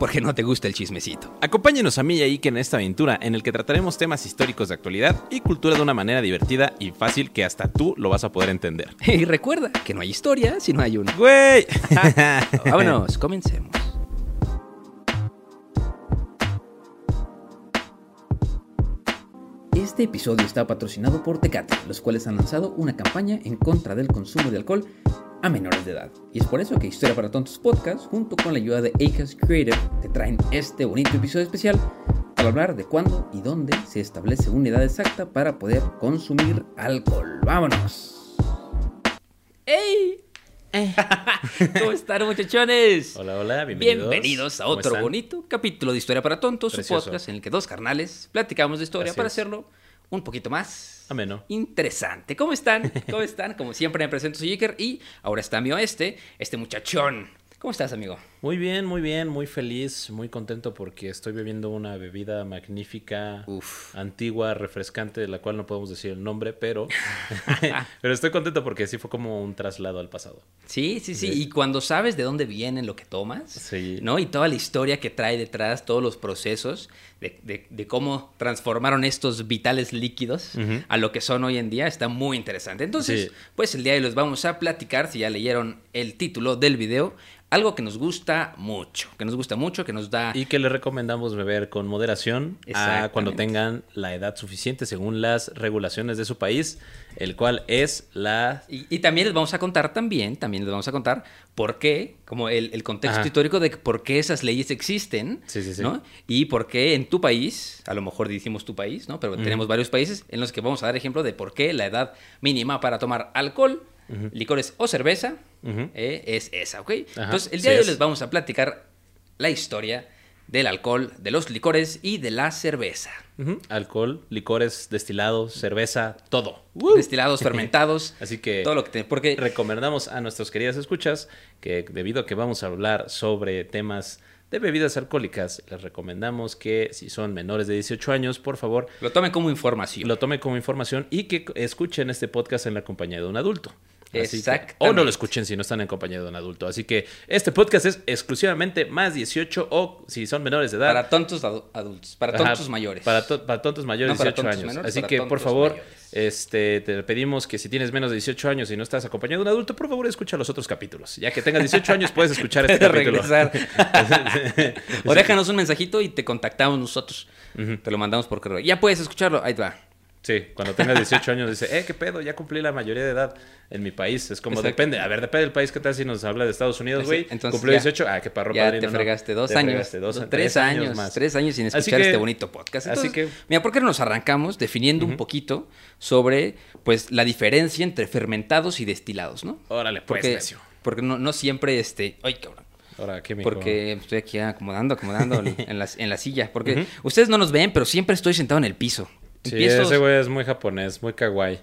porque no te gusta el chismecito. Acompáñenos a mí y a Ike en esta aventura en el que trataremos temas históricos de actualidad y cultura de una manera divertida y fácil que hasta tú lo vas a poder entender. Y recuerda que no hay historia si no hay una. ¡Güey! Vámonos, comencemos. Este episodio está patrocinado por Tecate, los cuales han lanzado una campaña en contra del consumo de alcohol a menores de edad. Y es por eso que Historia para Tontos Podcast, junto con la ayuda de Acast Creative, te traen este bonito episodio especial para hablar de cuándo y dónde se establece una edad exacta para poder consumir alcohol. ¡Vámonos! ¡Ey! ¿Cómo están, muchachones? Hola, hola, bienvenidos. Bienvenidos a ¿Cómo otro bonito capítulo de Historia para Tontos, su Precioso. podcast en el que dos carnales platicamos de historia Así para es. hacerlo un poquito más Ameno. interesante. ¿Cómo están? ¿Cómo están? Como siempre me presento, soy Iker y ahora está mi oeste, este muchachón. ¿Cómo estás, amigo? Muy bien, muy bien, muy feliz, muy contento porque estoy bebiendo una bebida magnífica, Uf. antigua, refrescante, de la cual no podemos decir el nombre, pero, pero estoy contento porque sí fue como un traslado al pasado. Sí, sí, sí. Y cuando sabes de dónde viene lo que tomas, Sí. ¿no? Y toda la historia que trae detrás, todos los procesos de, de- de cómo transformaron estos vitales líquidos Ujú. a lo que son hoy en día, está muy interesante. Entonces, Sí. pues el día de hoy les vamos a platicar, si ya leyeron el título del video, algo que nos gusta mucho, que nos gusta mucho, que nos da... Y que les recomendamos beber con moderación a cuando tengan la edad suficiente según las regulaciones de su país, el cual es la... Y, y también les vamos a contar también, también les vamos a contar por qué, como el, el contexto Ajá. histórico de por qué esas leyes existen, Sí, sí, sí. ¿no? Y por qué en tu país, a lo mejor decimos tu país, ¿no? Pero tenemos varios países en los que vamos a dar ejemplo de por qué la edad mínima para tomar alcohol, licores o cerveza eh, es esa, ¿ok? Ajá, Entonces, el sí día de hoy es. les vamos a platicar la historia del alcohol, de los licores y de la cerveza. Alcohol, licores, destilados, cerveza, todo. Destilados, fermentados, Así que todo lo que te- porque recomendamos a nuestros queridas escuchas que debido a que vamos a hablar sobre temas de bebidas alcohólicas, les recomendamos que si son menores de 18 años, por favor, lo tomen como información. lo tome como información y que escuchen este podcast en la compañía de un adulto. Exactamente. o no lo escuchen si no están en compañía de un adulto. Así que este podcast es exclusivamente más 18 o si son menores de edad. Para tontos adu- adultos, para Ajá, tontos mayores. Para, to- para tontos mayores de para 18 tontos años. menores, Así que, por favor, mayores. este, te pedimos que si tienes menos de 18 años y no estás acompañado de un adulto, por favor, escucha los otros capítulos. Ya que tengas 18 años, puedes escuchar este capítulo. o déjanos un mensajito y te contactamos nosotros. Te lo mandamos por correo. Ya puedes escucharlo. Ahí te va. Sí, cuando tengas 18 años dice, eh, qué pedo, ya cumplí la mayoría de edad en mi país. Es como, Exacto. depende, a ver, depende del país, ¿qué tal si nos habla de Estados Unidos, güey? Entonces, Cumplió ya- 18, ah, qué parro, ya padrino, te fregaste dos Te años. fregaste dos- tres, tres años. más. Tres años sin escuchar que- este bonito podcast. así que- Mira, ¿por qué no nos arrancamos definiendo un poquito sobre pues la diferencia entre fermentados y destilados, ¿no? Órale, pues, Porque, necio. porque no, no siempre este. Ay, cabrón. Ahora, ¿qué, mijo? Porque estoy aquí acomodando, acomodando en la, en la silla. Porque ustedes no nos ven, pero siempre estoy sentado en el piso. Sí, Empiezo, ese güey es muy japonés, muy kawaii.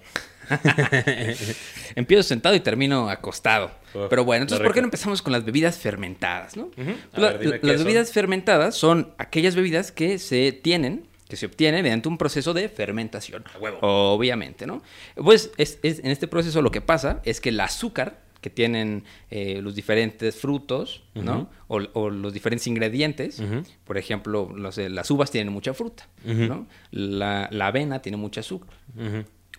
empiezo sentado y termino acostado. Uf, pero bueno, entonces, ¿por qué no empezamos con las bebidas fermentadas, no? A La- ver, dime qué las son. bebidas fermentadas son aquellas bebidas que se tienen, que se obtienen mediante un proceso de fermentación. huevo. Obviamente, ¿no? Pues es- es- en este proceso lo que pasa es que el azúcar que tienen eh, los diferentes frutos, ¿no? o, o los diferentes ingredientes, por ejemplo, los, las uvas tienen mucha fruta. ¿no? La, la avena tiene mucha azúcar.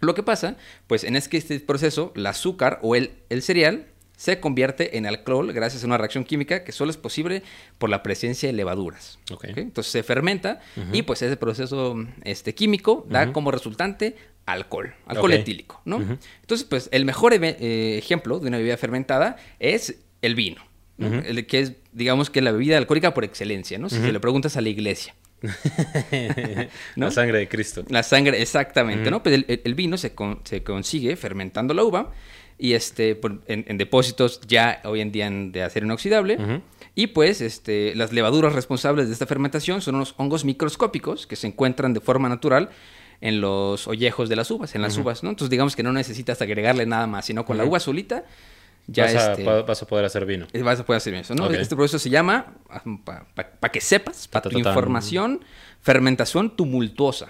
Lo que pasa, pues en es que este proceso, el azúcar o el, el cereal se convierte en alcohol gracias a una reacción química que solo es posible por la presencia de levaduras. Entonces se fermenta y pues ese proceso este, químico da como resultante alcohol, alcohol etílico, ¿no? Entonces, pues el mejor eh, ejemplo de una bebida fermentada es el vino, ¿no? El que es, digamos que la bebida alcohólica por excelencia, ¿no? Si se le preguntas a la iglesia. ¿no? La sangre de Cristo. La sangre, exactamente, ¿no? Pues el, el- el vino se, con- se consigue fermentando la uva y este por- en, en depósitos ya hoy en día en- de acero inoxidable. Y pues este, las levaduras responsables de esta fermentación son unos hongos microscópicos que se encuentran de forma natural en los ollejos de las uvas, en las uvas, ¿no? Entonces digamos que no necesitas agregarle nada más, sino con la uva solita ya vas, a, este, pa- vas a poder hacer vino. eh, Vas a poder hacer eso, ¿no? Este proceso se llama, para que sepas, para tu información, fermentación tumultuosa,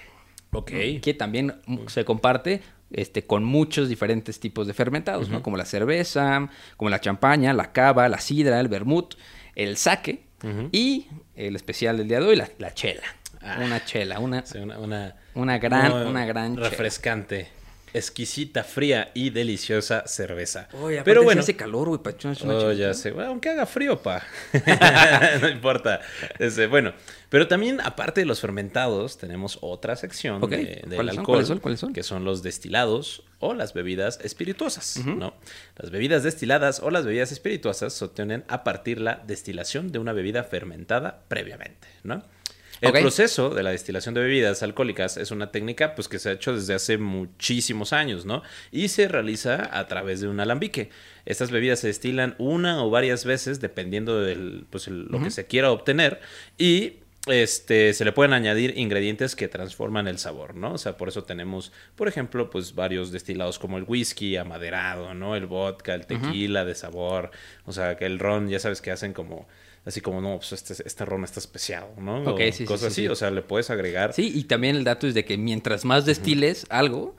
Ok. que también se comparte este, con muchos diferentes tipos de fermentados, ¿no? Como la cerveza, como la champaña, la cava, la sidra, el vermut, el sake y el especial del día de hoy, la, la chela. Ah. Una chela, una, Sí, una, una, una gran, una gran chela. Exquisita, fría y deliciosa cerveza. Oye, Pero bueno, hace calor, güey, Oh, ya sé. Bueno, aunque haga frío, pa. no importa. Este, bueno, pero también, aparte de los fermentados, tenemos otra sección de- del ¿Cuáles son? alcohol. ¿Cuáles son? ¿Cuáles son? Que son los destilados o las bebidas espirituosas, ¿no? Las bebidas destiladas o las bebidas espirituosas se obtienen a partir la destilación de una bebida fermentada previamente, ¿no? El proceso de la destilación de bebidas alcohólicas es una técnica pues, que se ha hecho desde hace muchísimos años, ¿no? Y se realiza a través de un alambique. Estas bebidas se destilan una o varias veces dependiendo de lo que se quiera obtener y este, se le pueden añadir ingredientes que transforman el sabor, ¿no? O sea, por eso tenemos, por ejemplo, pues varios destilados como el whisky amaderado, ¿no? El vodka, el tequila de sabor, o sea, que el ron, ya sabes que hacen como así como no, pues este, este ron está especiado, ¿no? Ok, O sí, cosas sí, así, sí. o sea, le puedes agregar Sí, y también el dato es de que mientras más destiles algo,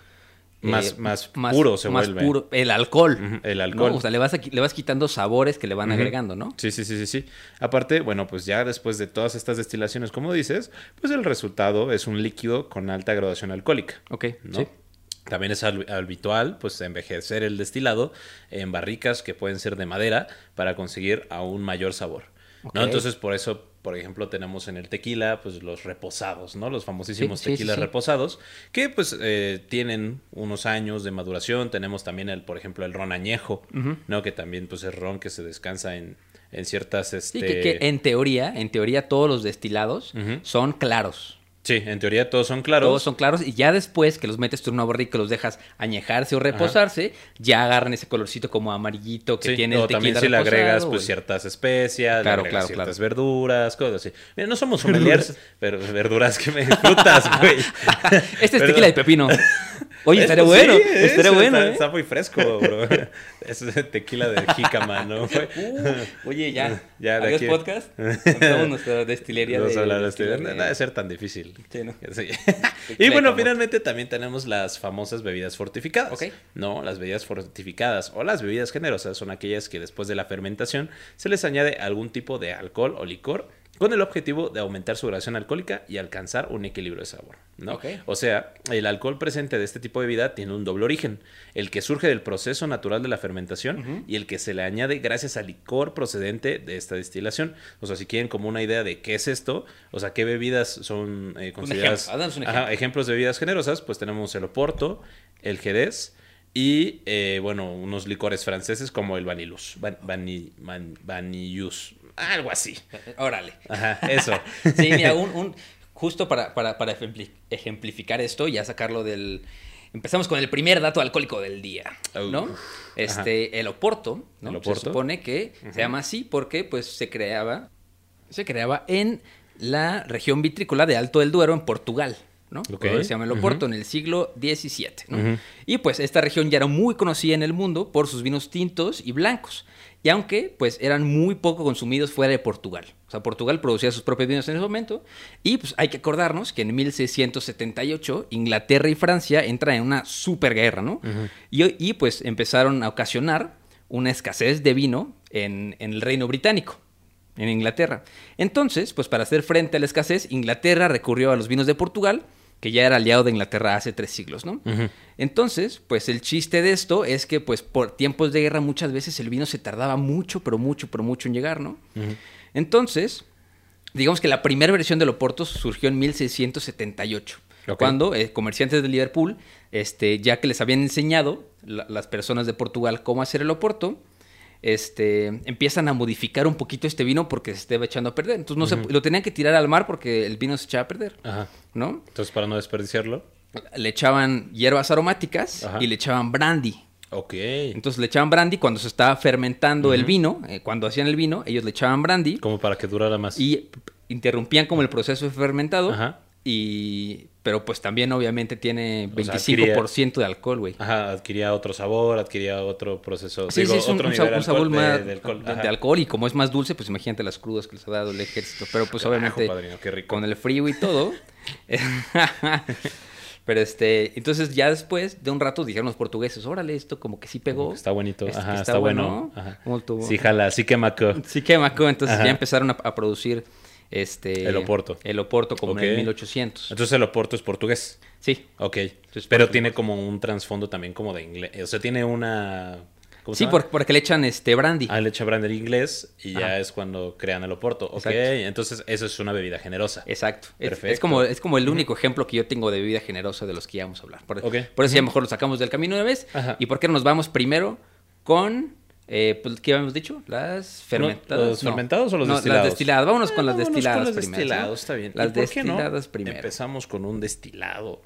Más- eh, más puro se más vuelve. puro- el alcohol. El ¿no? alcohol. O sea, le vas, a le vas quitando sabores que le van agregando, ¿no? Sí, sí, sí, sí, sí. Aparte, bueno, pues ya después de todas estas destilaciones, como dices, pues el resultado es un líquido con alta graduación alcohólica. Ok, ¿no? sí. También es hab- habitual, pues, envejecer el destilado en barricas que pueden ser de madera para conseguir aún mayor sabor. ¿No? Entonces, por eso, por ejemplo, tenemos en el tequila, pues, los reposados, ¿no? Los famosísimos Sí, sí, sí, tequilas sí. reposados, que, pues, eh, tienen unos años de maduración. Tenemos también, el, por ejemplo, el ron añejo, ¿no? Que también, pues, es ron que se descansa en, en ciertas, este... Sí, que, que en teoría, en teoría todos los destilados son claros. Sí, en teoría todos son claros. Todos son claros y ya después que los metes tú en una barrica y los dejas añejarse o reposarse, ya agarran ese colorcito como amarillito que Sí, tiene o el tequila también si le agregas pues ciertas especias, Claro, le agregas claro, ciertas claro. verduras, cosas así. Mira, no somos sommeliers, pero verduras que me frutas, güey. Este es tequila de pepino. Oye, estaría Esto bueno, sí, estaría bueno, está, ¿eh? está muy fresco, bro. Es tequila de jícama, ¿no? Uh, oye, ya. Ya, de Adiós aquí- podcast. Contamos nuestra destilería Vamos de... a hablar de este- destilería. No debe ser tan difícil. Sí, ¿no? Sí. y bueno, finalmente también tenemos las famosas bebidas fortificadas. No, las bebidas fortificadas o las bebidas generosas son aquellas que después de la fermentación se les añade algún tipo de alcohol o licor con el objetivo de aumentar su graduación alcohólica y alcanzar un equilibrio de sabor. ¿no? O sea, el alcohol presente de este tipo de bebida tiene un doble origen, el que surge del proceso natural de la fermentación y el que se le añade gracias al licor procedente de esta destilación. O sea, si quieren como una idea de qué es esto, o sea, qué bebidas son eh, consideradas ejemplo, un Ajá, ejemplo. ejemplos de bebidas generosas, pues tenemos el Oporto, el Jerez y, eh, bueno, unos licores franceses como el Vanillus, Van, Vani- Van- Vanillus, algo así. Órale. Ajá, eso. Sí, mira, un, un- justo para, para, para ejempli- ejemplificar esto, ya sacarlo del... Empezamos con el primer dato alcohólico del día, ¿no? Este, el Oporto, ¿no? El Oporto. Se supone que se llama así porque, pues, se creaba, se creaba en la región vitrícola de Alto del Duero, en Portugal, ¿no? Ok. Por eso se llama el Oporto en el siglo XVII, ¿no? Y, pues, esta región ya era muy conocida en el mundo por sus vinos tintos y blancos. Y aunque, pues, eran muy poco consumidos fuera de Portugal. O sea, Portugal producía sus propios vinos en ese momento. Y, pues, hay que acordarnos que en 1678 Inglaterra y Francia entran en una superguerra, ¿no? y, y, pues, empezaron a ocasionar una escasez de vino en, en el Reino Británico en Inglaterra. Entonces, pues para hacer frente a la escasez, Inglaterra recurrió a los vinos de Portugal que ya era aliado de Inglaterra hace tres siglos, ¿no? Entonces, pues el chiste de esto es que, pues por tiempos de guerra muchas veces el vino se tardaba mucho, pero mucho, pero mucho en llegar, ¿no? Entonces, digamos que la primera versión del Oporto surgió en 1678, Ok. cuando eh, comerciantes de Liverpool, este, ya que les habían enseñado la- las personas de Portugal cómo hacer el Oporto, este, empiezan a modificar un poquito este vino porque se estaba echando a perder. Entonces no se- lo tenían que tirar al mar porque el vino se echaba a perder, Ajá. ¿no? Entonces, para no desperdiciarlo. Le echaban hierbas aromáticas Ajá. y le echaban brandy. Ok. Entonces le echaban brandy cuando se estaba fermentando el vino, eh, cuando hacían el vino, ellos le echaban brandy Como para que durara más. y interrumpían como el proceso de fermentado. Ajá. Y pero pues también obviamente tiene O sea, 25% de alcohol, güey. Ajá, adquiría otro sabor, adquiría otro proceso. Sí, digo, sí, es un, otro un nivel sa- de un sabor de- más de alcohol. de- Ajá. alcohol y como es más dulce, pues imagínate las crudas que les ha dado el ejército. Pero pues Carajo, obviamente padrino, qué rico. con el frío y todo. Pero este, entonces ya después de un rato dijeron los portugueses, órale, esto como que sí pegó. Está bonito. Este, Ajá, que está, bueno. Ajá. Molto- Sí, jala, sí que maco. Sí que Maco, entonces Ajá. ya empezaron a, a producir este El Oporto. El Oporto como en el 1800. Entonces el Oporto es portugués. Sí. Ok. Entonces, Pero tiene como un trasfondo también como de inglés. O sea, tiene una... ¿cómo se Sí, por- porque le echan este brandy. Ah, le echa brander inglés y ya es cuando crean el Oporto. Ok, Exacto. entonces eso es una bebida generosa. Exacto. Perfecto. es como, es como el único ejemplo que yo tengo de bebida generosa de los que ya vamos a hablar. Por, Ok. por eso ya mejor lo sacamos del camino una vez. Ajá. ¿Y por qué no nos vamos primero con... Eh, pues, ¿Qué habíamos dicho? Las fermentadas. ¿Los fermentados o los No, destilados? Las destiladas. Vámonos con las vámonos destiladas con los primero. destilados, ¿no? está bien. Las ¿Y por qué no? destiladas primero. Empezamos con un destilado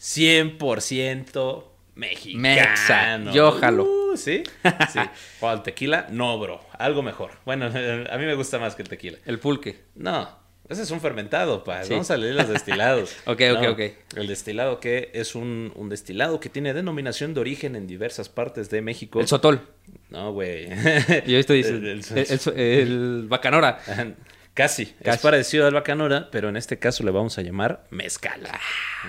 100% mexicano. Mexa, yo jalo. Uh, ¿Sí? Sí. O el tequila, no, bro. Algo mejor. Bueno, a mí me gusta más que el tequila. El pulque. No, ese es un fermentado, pa. Sí. Vamos a leer los destilados. Ok, ok, No, ok. El destilado que es un, un destilado que tiene denominación de origen en diversas partes de México. El sotol. No, güey. Y esto dice... El- El, el- bacanora. Ajá, Casi. Es Casi. parecido al bacanora, pero en este caso le vamos a llamar mezcal.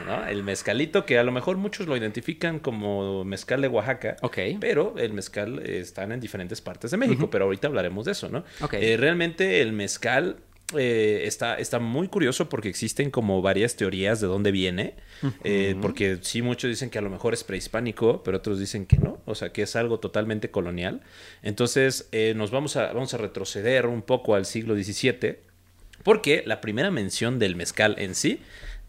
¿no? El mezcalito que a lo mejor muchos lo identifican como mezcal de Oaxaca. Ok. Pero el mezcal eh, están en diferentes partes de México, pero ahorita hablaremos de eso, ¿no? Ok. Eh, realmente el mezcal eh, está, está muy curioso porque existen como varias teorías de dónde viene. eh, porque sí, muchos dicen que a lo mejor es prehispánico, pero otros dicen que no. O sea, que es algo totalmente colonial. Entonces, eh, nos vamos a, vamos a retroceder un poco al siglo XVII. Porque la primera mención del mezcal en sí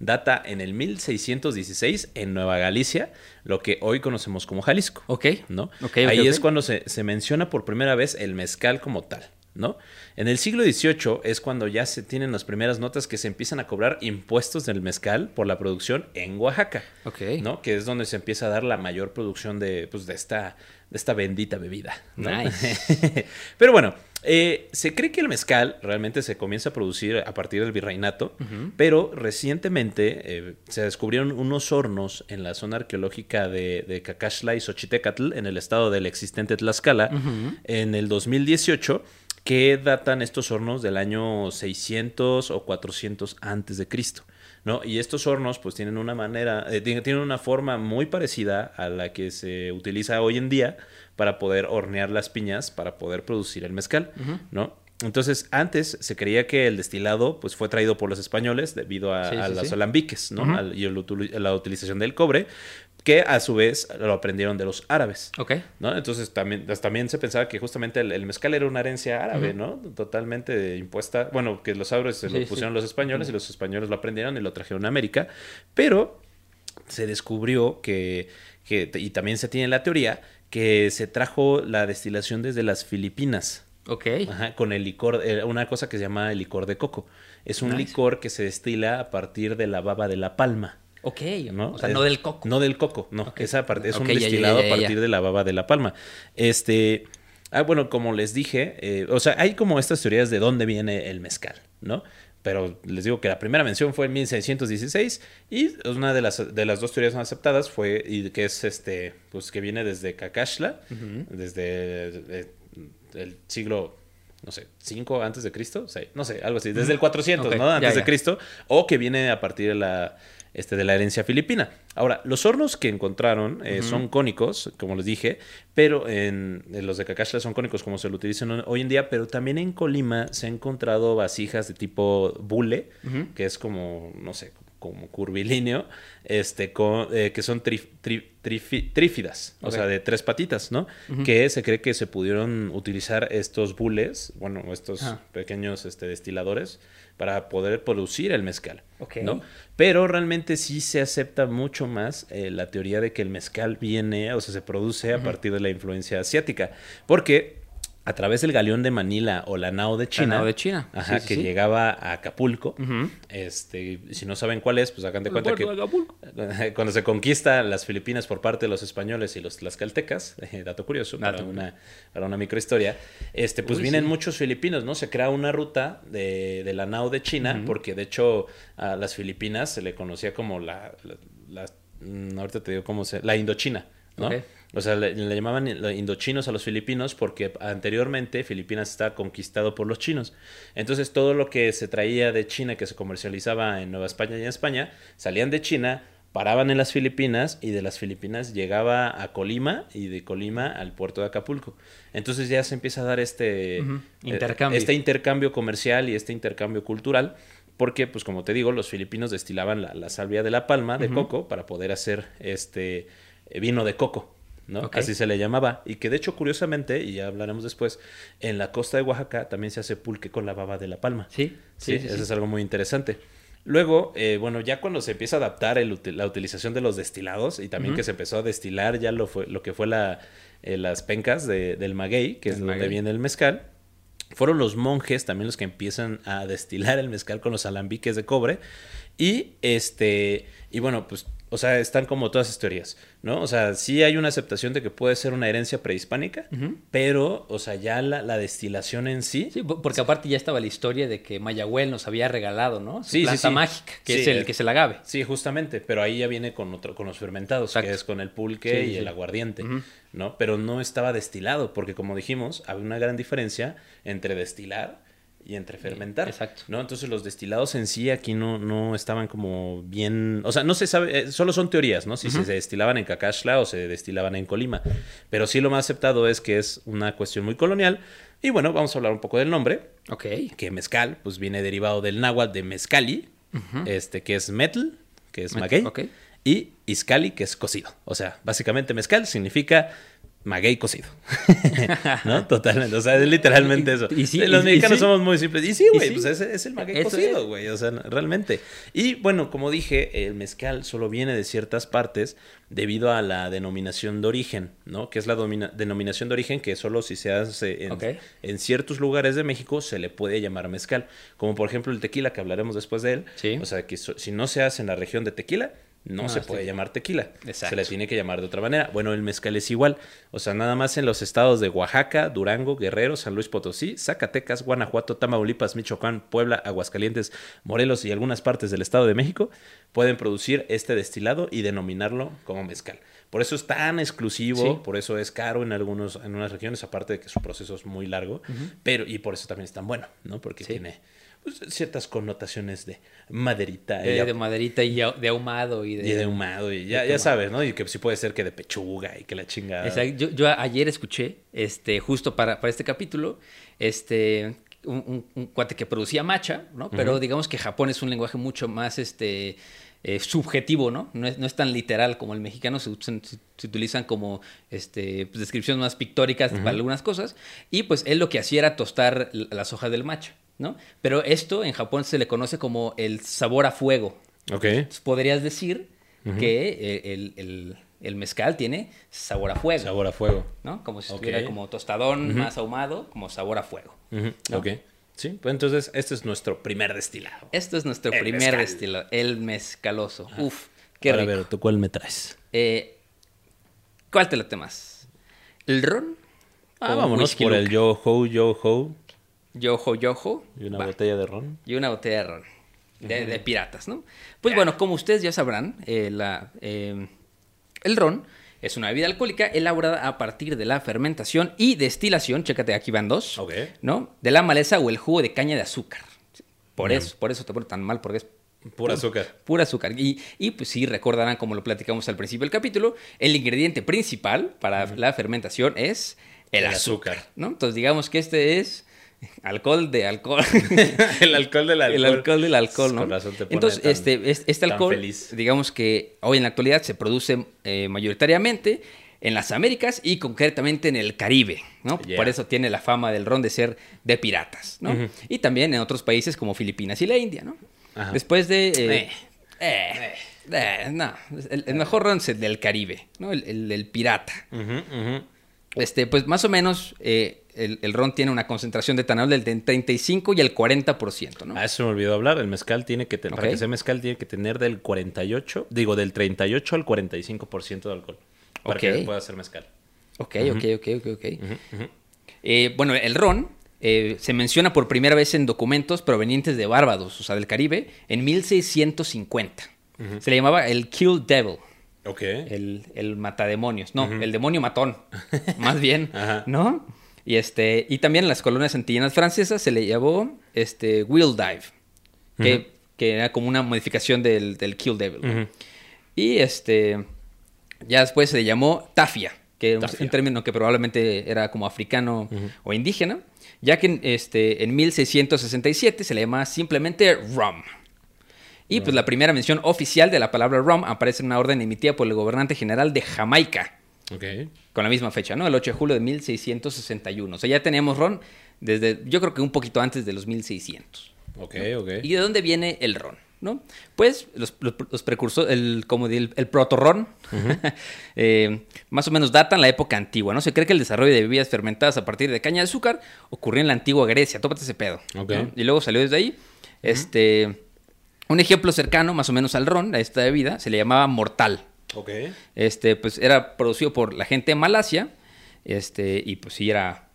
data en el 1616 en Nueva Galicia, lo que hoy conocemos como Jalisco. Ok. ¿no? Ahí es cuando se, se menciona por primera vez el mezcal como tal, ¿no? En el siglo XVIII es cuando ya se tienen las primeras notas que se empiezan a cobrar impuestos del mezcal por la producción en Oaxaca, Ok. ¿no? Que es donde se empieza a dar la mayor producción de, pues, de, esta, de esta bendita bebida, ¿no? Nice. Pero bueno, eh, se cree que el mezcal realmente se comienza a producir a partir del virreinato, pero recientemente eh, se descubrieron unos hornos en la zona arqueológica de, de Cacaxtla y Xochitecatl, en el estado del existente Tlaxcala, en el 2018, que datan estos hornos del año 600 o 400 antes de Cristo. ¿no? Y estos hornos pues tienen una manera, eh, tienen una forma muy parecida a la que se utiliza hoy en día para poder hornear las piñas, para poder producir el mezcal, ¿no? Entonces, antes se creía que el destilado pues, fue traído por los españoles debido a, Sí, a sí, los sí. alambiques, ¿no? Al- y el la utilización del cobre, que a su vez lo aprendieron de los árabes. Ok. ¿no? Entonces también, pues, también se pensaba que justamente el, el mezcal era una herencia árabe. ¿no? Totalmente impuesta. Bueno, que los árabes se lo Sí, sí. pusieron los españoles y los españoles lo aprendieron y lo trajeron a América. Pero se descubrió que, que- y también se tiene la teoría, que se trajo la destilación desde las Filipinas. Ok. Ajá, con el licor, eh, una cosa que se llama el licor de coco. Es un Nice. licor que se destila a partir de la baba de la palma. Ok. ¿no? O sea, no del coco. No del coco, no. Esa parte es un ya, destilado ya, ya, a partir de la baba de la palma. Este. Ah, bueno, como les dije, eh, o sea, hay como estas teorías de dónde viene el mezcal, ¿no? Pero les digo que la primera mención fue en 1616 y una de las, de las dos teorías más aceptadas fue y que es este, pues que viene desde Cacaxtla, desde eh, el siglo no sé, 5 antes de Cristo, no sé, algo así, desde el 400, Ok, ¿no? Antes ya, de. Cristo, o que viene a partir de la, este, de la herencia filipina. Ahora, los hornos que encontraron eh, son cónicos, como les dije, pero en, en los de Cacaxtla son cónicos como se lo utilizan hoy- en día, pero también en Colima se han encontrado vasijas de tipo bule, que es como, no sé, como curvilíneo, este, con, eh, que son tri- trífidas, o sea, de tres patitas, ¿no? Que se cree que se pudieron utilizar estos bules, bueno, estos pequeños este, destiladores, para poder producir el mezcal. ¿no? Pero realmente sí se acepta mucho más eh, la teoría de que el mezcal viene, o sea, se produce a partir de la influencia asiática, porque a través del galeón de Manila o la nao de China, nao de China, ajá, sí, sí, que sí. llegaba a Acapulco, este, si no saben cuál es, pues hagan de cuenta que de Acapulco. cuando se conquista las Filipinas por parte de los españoles y los tlaxcaltecas, eh, dato curioso para una, para una microhistoria, este, pues Uy, vienen muchos filipinos, ¿no? Se crea una ruta de, de la nao de China, porque de hecho a las Filipinas se le conocía como la, la, la- mm, ahorita te digo cómo se, la Indochina, ¿no? O sea, le, le llamaban indochinos a los filipinos porque anteriormente Filipinas estaba conquistado por los chinos. Entonces todo lo que se traía de China, que se comercializaba en Nueva España y en España, salían de China, paraban en las Filipinas y de las Filipinas llegaba a Colima y de Colima al puerto de Acapulco. Entonces ya se empieza a dar este eh, Intercambio. este intercambio comercial y este intercambio cultural. Porque, pues como te digo, los filipinos destilaban la, la salvia de la palma de coco para poder hacer este eh, vino de coco. ¿No? Así se le llamaba. Y que de hecho, curiosamente, y ya hablaremos después, en la costa de Oaxaca también se hace pulque con la baba de la palma. Sí, Sí, sí, sí, eso sí. es algo muy interesante. Luego, eh, bueno, ya cuando se empieza a adaptar el la utilización de los destilados y también que se empezó a destilar ya lo, fue, lo que fue la, eh, las pencas de- del maguey, que es donde viene el mezcal, fueron los monjes también los que empiezan a destilar el mezcal con los alambiques de cobre. Y este, y bueno, pues, o sea, están como todas esas teorías, ¿no? O sea, sí hay una aceptación de que puede ser una herencia prehispánica, pero, o sea, ya la, la destilación en sí. Sí, po- porque aparte ya estaba la historia de que Mayagüel nos había regalado, ¿no? Su Sí, planta sí. mágica, que es el eh, que es el agave. Sí, justamente, pero ahí ya viene con otro, con los fermentados, que es con el pulque y el aguardiente. ¿no? Pero no estaba destilado, porque como dijimos, había una gran diferencia entre destilar y entre fermentar. Exacto. ¿no? Entonces los destilados en sí aquí no, no estaban como bien, o sea, no se sabe, eh, solo son teorías, ¿no? Si se destilaban en Cacaxtla o se destilaban en Colima, pero sí lo más aceptado es que es una cuestión muy colonial. Y bueno, vamos a hablar un poco del nombre, Ok. que mezcal, pues viene derivado del náhuatl de mezcali, este, que es metal, que es maguey, ok. y iscali, que es cocido. O sea, básicamente mezcal significa maguey cocido. ¿No? Totalmente. O sea, es literalmente eso. Y sí, Los y- y mexicanos sí. somos muy simples. Y sí, Y güey, pues ese es el maguey Eso cocido, es. güey. O sea, realmente. Y bueno, como dije, el mezcal solo viene de ciertas partes debido a la denominación de origen, ¿no? Que es la denominación de origen que solo si se hace en, ciertos lugares de México se le puede llamar mezcal. Como por ejemplo el tequila, que hablaremos después de él. Sí. O sea, que so- si no se hace en la región de tequila, no, No se puede llamar tequila. Exacto. Se le tiene que llamar de otra manera. Bueno, el mezcal es igual. O sea, nada más en los estados de Oaxaca, Durango, Guerrero, San Luis Potosí, Zacatecas, Guanajuato, Tamaulipas, Michoacán, Puebla, Aguascalientes, Morelos y algunas partes del estado de México pueden producir este destilado y denominarlo como mezcal. Por eso es tan exclusivo, Sí. por eso es caro en algunos en unas regiones, aparte de que su proceso es muy largo, pero y por eso también es tan bueno, ¿no? Porque Sí. tiene pues, ciertas connotaciones de maderita De, y de maderita y de ahumado y de... y de ahumado, y ya, ya sabes, ¿no? Y que sí puede ser que de pechuga y que la chingada. Exacto. Yo, yo ayer escuché, este, justo para, para este capítulo, este, un, un- un cuate que producía matcha, ¿no? Pero digamos que Japón es un lenguaje mucho más, este, eh, subjetivo, ¿no? No es, no es tan literal como el mexicano, se, se- se utilizan como, este, pues, descripciones más pictóricas para algunas cosas. Y pues él lo que hacía era tostar las hojas del matcha, ¿no? Pero esto en Japón se le conoce como el sabor a fuego. Ok. Entonces, podrías decir que eh, el, el- el mezcal tiene sabor a fuego. Sabor a fuego. ¿no? Como si estuviera como tostadón más ahumado, como sabor a fuego. ¿no? Ok. Sí, pues entonces este es nuestro primer destilado. Este es nuestro El primer mezcal. destilado, el mezcaloso. Uf, qué Ahora, rico. a ver, ¿tú cuál me traes? Eh, ¿Cuál te late más? ¿El ron? Ah, ¿O vámonos por el Yo-Ho, Yo-Ho Yojo, yojo. y una Va. botella de ron. Y una botella de ron. De, de piratas, ¿no? Pues bueno, como ustedes ya sabrán, eh, la, eh, el ron es una bebida alcohólica elaborada a partir de la fermentación y destilación, chécate, aquí van dos, Ok. ¿no? De la maleza o el jugo de caña de azúcar. Por Bien. eso, por eso te pone tan mal, porque es Pura azúcar. pura azúcar. Y, y, pues sí, recordarán, como lo platicamos al principio del capítulo, el ingrediente principal para la fermentación es el, El azúcar, azúcar. ¿no? Entonces digamos que este es alcohol de alcohol. el alcohol del alcohol. El alcohol del alcohol, ¿no? Con razón te Entonces, tan- este, es- este tan alcohol, feliz. digamos que hoy en la actualidad se produce eh, mayoritariamente en las Américas y concretamente en el Caribe, ¿no? Yeah. Por eso tiene la fama del ron de ser de piratas, ¿no? Y también en otros países como Filipinas y la India, ¿no? Ajá. Después de... eh, Eh. eh, eh, no, el, el mejor ron es el del Caribe, ¿no? El, el- el pirata. Este, pues más o menos eh, el, el ron tiene una concentración de etanol del 35 y el 40%, ¿no? Ah, eso me olvidó hablar. El mezcal tiene que tener, para que sea mezcal, tiene que tener del 48, digo, del 38 al 45% de alcohol. Para que pueda ser mezcal. Ok, ok, ok, ok, ok. Eh, bueno, el ron eh, se menciona por primera vez en documentos provenientes de Barbados, o sea, del Caribe, en 1650. Se le llamaba el Kill Devil, Ok. el, el matademonios. No, el demonio matón, más bien. ¿no? Y, este, y también en las colonias antillanas francesas se le llamó este, Will Dive, que, que era como una modificación del, del Kill Devil. Y este ya después se le llamó tafia, que es un término que probablemente era como africano o indígena, ya que en, este, en 1667 se le llamaba simplemente rum. Y pues la primera mención oficial de la palabra rum aparece en una orden emitida por el gobernante general de Jamaica, Con la misma fecha, ¿no? El 8 de julio de 1661. O sea, ya teníamos ron desde, yo creo que un poquito antes de los 1600. Ok, ok. ¿Y de dónde viene el ron? ¿No? Pues los, los- los precursores, el, como el, el protorrón, eh, más o menos datan la época antigua, ¿no? Se cree que el desarrollo de bebidas fermentadas a partir de caña de azúcar ocurrió en la antigua Grecia, tópate ese pedo. Ok. ¿no? Y luego salió desde ahí. Este, un ejemplo cercano, más o menos al ron, a esta bebida, se le llamaba mortal. Ok. Este, pues era producido por la gente de Malasia, este, y pues sí era,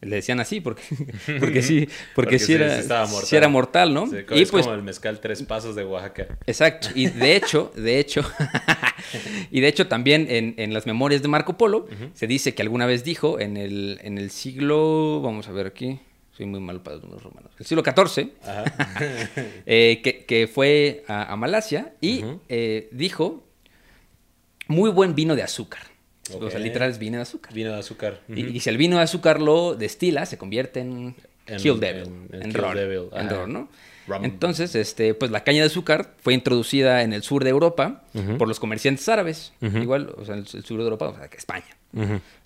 le decían así, porque, porque sí, porque, Porque sí, sí, era, sí estaba sí mortal. era mortal, ¿no? Y es pues, como el mezcal Tres Pasos de Oaxaca. exacto, y de hecho, de hecho, y de hecho también en, en las memorias de Marco Polo, se dice que alguna vez dijo en el, en el siglo, vamos a ver aquí, soy muy malo para los números romanos, el siglo XIV, Ajá. eh, que, que fue a, a Malasia y eh, dijo muy buen vino de azúcar. O sea, literal es vino de azúcar. Vino de azúcar. Y, si el vino de azúcar lo destila, se convierte en, En- Kill Devil, en- en, en Kill ron, Devil, en ron, ¿no? Rum. Entonces, este, pues la caña de azúcar fue introducida en el sur de Europa por los comerciantes árabes, igual, o sea, en el sur de Europa, o sea, que España.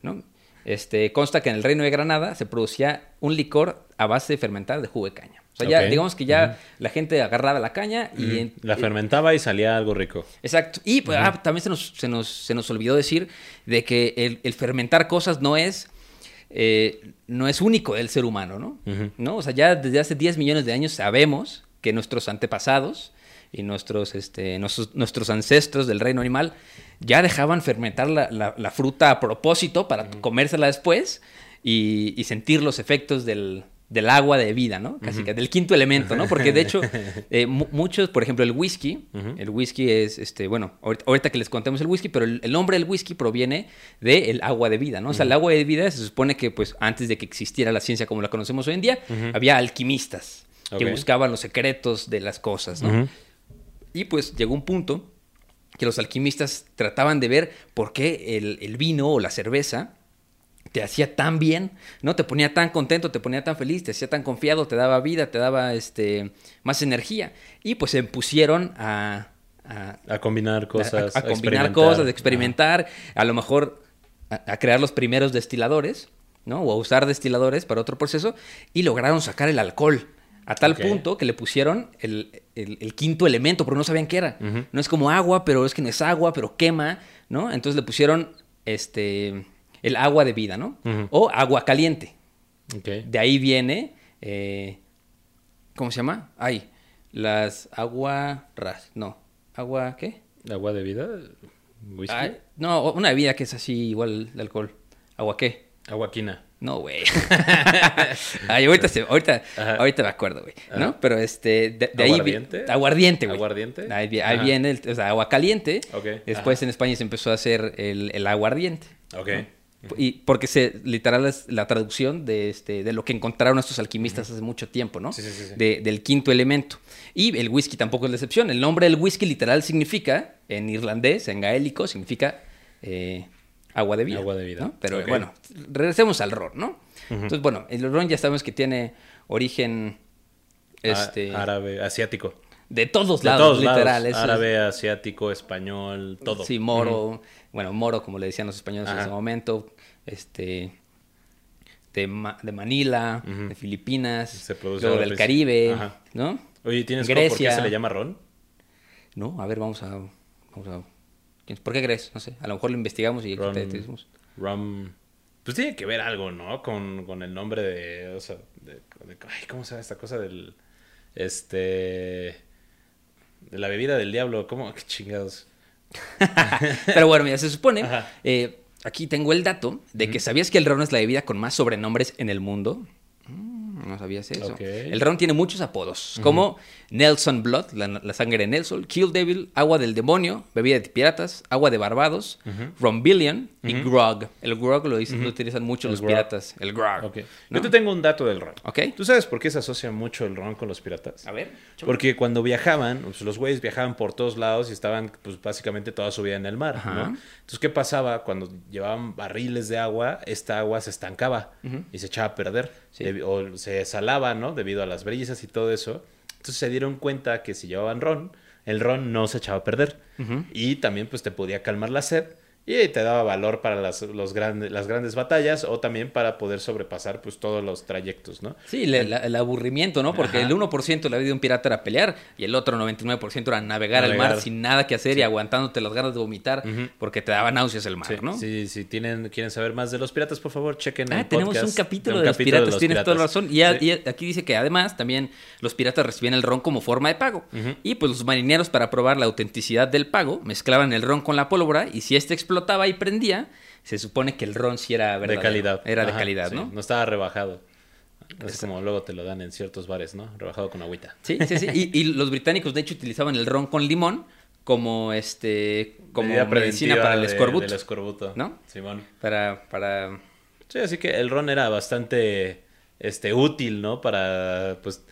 ¿no? Este, consta que en el Reino de Granada se producía un licor a base de fermentar de jugo de caña. O sea, ya, digamos que ya la gente agarraba la caña y... en- La fermentaba y salía algo rico. Exacto. Y pues, ah, también se nos, se, nos, se nos olvidó decir de que el, el fermentar cosas no es, eh, no es único del ser humano, ¿no? ¿no? O sea, ya desde hace 10 millones de años sabemos que nuestros antepasados y nuestros, este, nuestros, nuestros ancestros del reino animal ya dejaban fermentar la, la- la fruta a propósito para comérsela después y, y sentir los efectos del, del agua de vida, ¿no? Casi que del quinto elemento, ¿no? Porque de hecho, eh, mu- muchos, por ejemplo, el whisky, el whisky es, este, bueno, ahorita, ahorita que les contemos el whisky, pero el, el nombre del whisky proviene del agua de vida, ¿no? O sea, el agua de vida se supone que, pues, antes de que existiera la ciencia como la conocemos hoy en día, había alquimistas que buscaban los secretos de las cosas, ¿no? Y pues llegó un punto que los alquimistas trataban de ver por qué el, el vino o la cerveza te hacía tan bien, ¿no? Te ponía tan contento, te ponía tan feliz, te hacía tan confiado, te daba vida, te daba este, más energía. Y pues se pusieron a, a- A combinar cosas. a, a combinar experimentar. cosas, a experimentar, a lo mejor a crear los primeros destiladores, ¿no? O a usar destiladores para otro proceso y lograron sacar el alcohol. A tal punto que le pusieron el, el- el quinto elemento, pero no sabían qué era. No es como agua, pero es que no es agua, pero quema, ¿no? Entonces le pusieron este el agua de vida, ¿no? O agua caliente. De ahí viene, eh, ¿cómo se llama? Ay, las agua ras, no, agua, ¿qué? ¿Agua de vida? ¿Whisky? Ay, no, una bebida que es así igual de alcohol. ¿Agua qué? Aguaquina. No, güey. Ay, ahorita, se- ahorita, Ajá. ahorita me acuerdo, güey. ¿no? Pero este, de, de ahí... vi- ¿Aguardiente? Aguardiente, güey. ¿Aguardiente? Ahí, ahí viene, el, o sea, agua caliente. Ok, Después ajá. en España se empezó a hacer el, el aguardiente. Ok. Y porque se, literal es la traducción de, este, de lo que encontraron estos alquimistas hace mucho tiempo, ¿no? Sí, sí, sí, sí. De- del quinto elemento. Y el whisky tampoco es la excepción. El nombre del whisky literal significa, en irlandés, en gaélico, significa eh, agua de vida. Agua de vida. ¿no? Pero bueno, regresemos al ron, ¿no? Entonces, bueno, el ron ya sabemos que tiene origen este, árabe, asiático. de todos De lados, todos literal. lados. eso es- Árabe, asiático, español, todo. Sí, moro. Bueno, moro, como le decían los españoles en ese momento. Este. De, Ma- de Manila, de Filipinas, Se produce luego del princip- Caribe, Ajá. ¿no? Oye, ¿tienes co- por qué Grecia. se le llama ron? No, a ver, vamos a. Vamos a ¿quién- ¿Por qué crees? No sé. A lo mejor lo investigamos y Ron. te, decimos. Rum. Pues tiene que ver algo, ¿no? Con, con el nombre de. O sea, de, de- ay, ¿cómo se llama esta cosa del. Este. De la bebida del diablo. ¿Cómo? ¿Qué chingados? Pero bueno, mira, se supone. Eh, aquí tengo el dato de que sabías que el ron es la bebida con más sobrenombres en el mundo. No sabías eso. El ron tiene muchos apodos, como Nelson Blood, la, la sangre de Nelson, Kill Devil, agua del demonio, bebida de piratas, agua de Barbados, Ron Billion y Grog. El Grog lo, dicen- lo utilizan mucho El los grog. piratas. El Grog. Ok. ¿no? Yo te tengo un dato del ron. Ok. ¿Tú sabes por qué se asocia mucho el ron con los piratas? A ver. Porque cuando viajaban, pues, los güeyes viajaban por todos lados y estaban, pues, básicamente toda su vida en el mar. Entonces, ¿qué pasaba? Cuando llevaban barriles de agua, esta agua se estancaba y se echaba a perder. Sí. O se salaba, ¿no? Debido a las brisas y todo eso. Entonces, se dieron cuenta que si llevaban ron, el ron no se echaba a perder. Y también, pues, te podía calmar la sed. Y te daba valor para las, los grandes, las grandes batallas o también para poder sobrepasar pues todos los trayectos, ¿no? Sí, le- la- el aburrimiento, ¿no? Porque Ajá. el 1% de la vida de un pirata era pelear y el otro 99% era navegar, el Navegar. mar sin nada que hacer y aguantándote las ganas de vomitar Ujú. porque te daba náuseas el mar, Sí, ¿no? sí, si tienen, quieren saber más de los piratas, por favor, chequen Ah, el tenemos podcast un capítulo un de los capítulo piratas, tienes toda la piratas. razón. Y, a- Sí. y aquí dice que además también los piratas recibían el ron como forma de pago. Y pues los marineros para probar la autenticidad del pago mezclaban el ron con la pólvora y si este explotaba y prendía, se supone que el ron sí era de verdadero. calidad. Era de calidad, sí, ¿no? No estaba rebajado. Es como luego te lo dan en ciertos bares, ¿no? Rebajado con agüita. Sí, sí, sí. Y, y los británicos, de hecho, utilizaban el ron con limón como este como medicina para el de- escorbuto. del escorbuto. ¿No? Simón. Para, para. Sí, así que el ron era bastante este, útil, ¿no? Para, pues,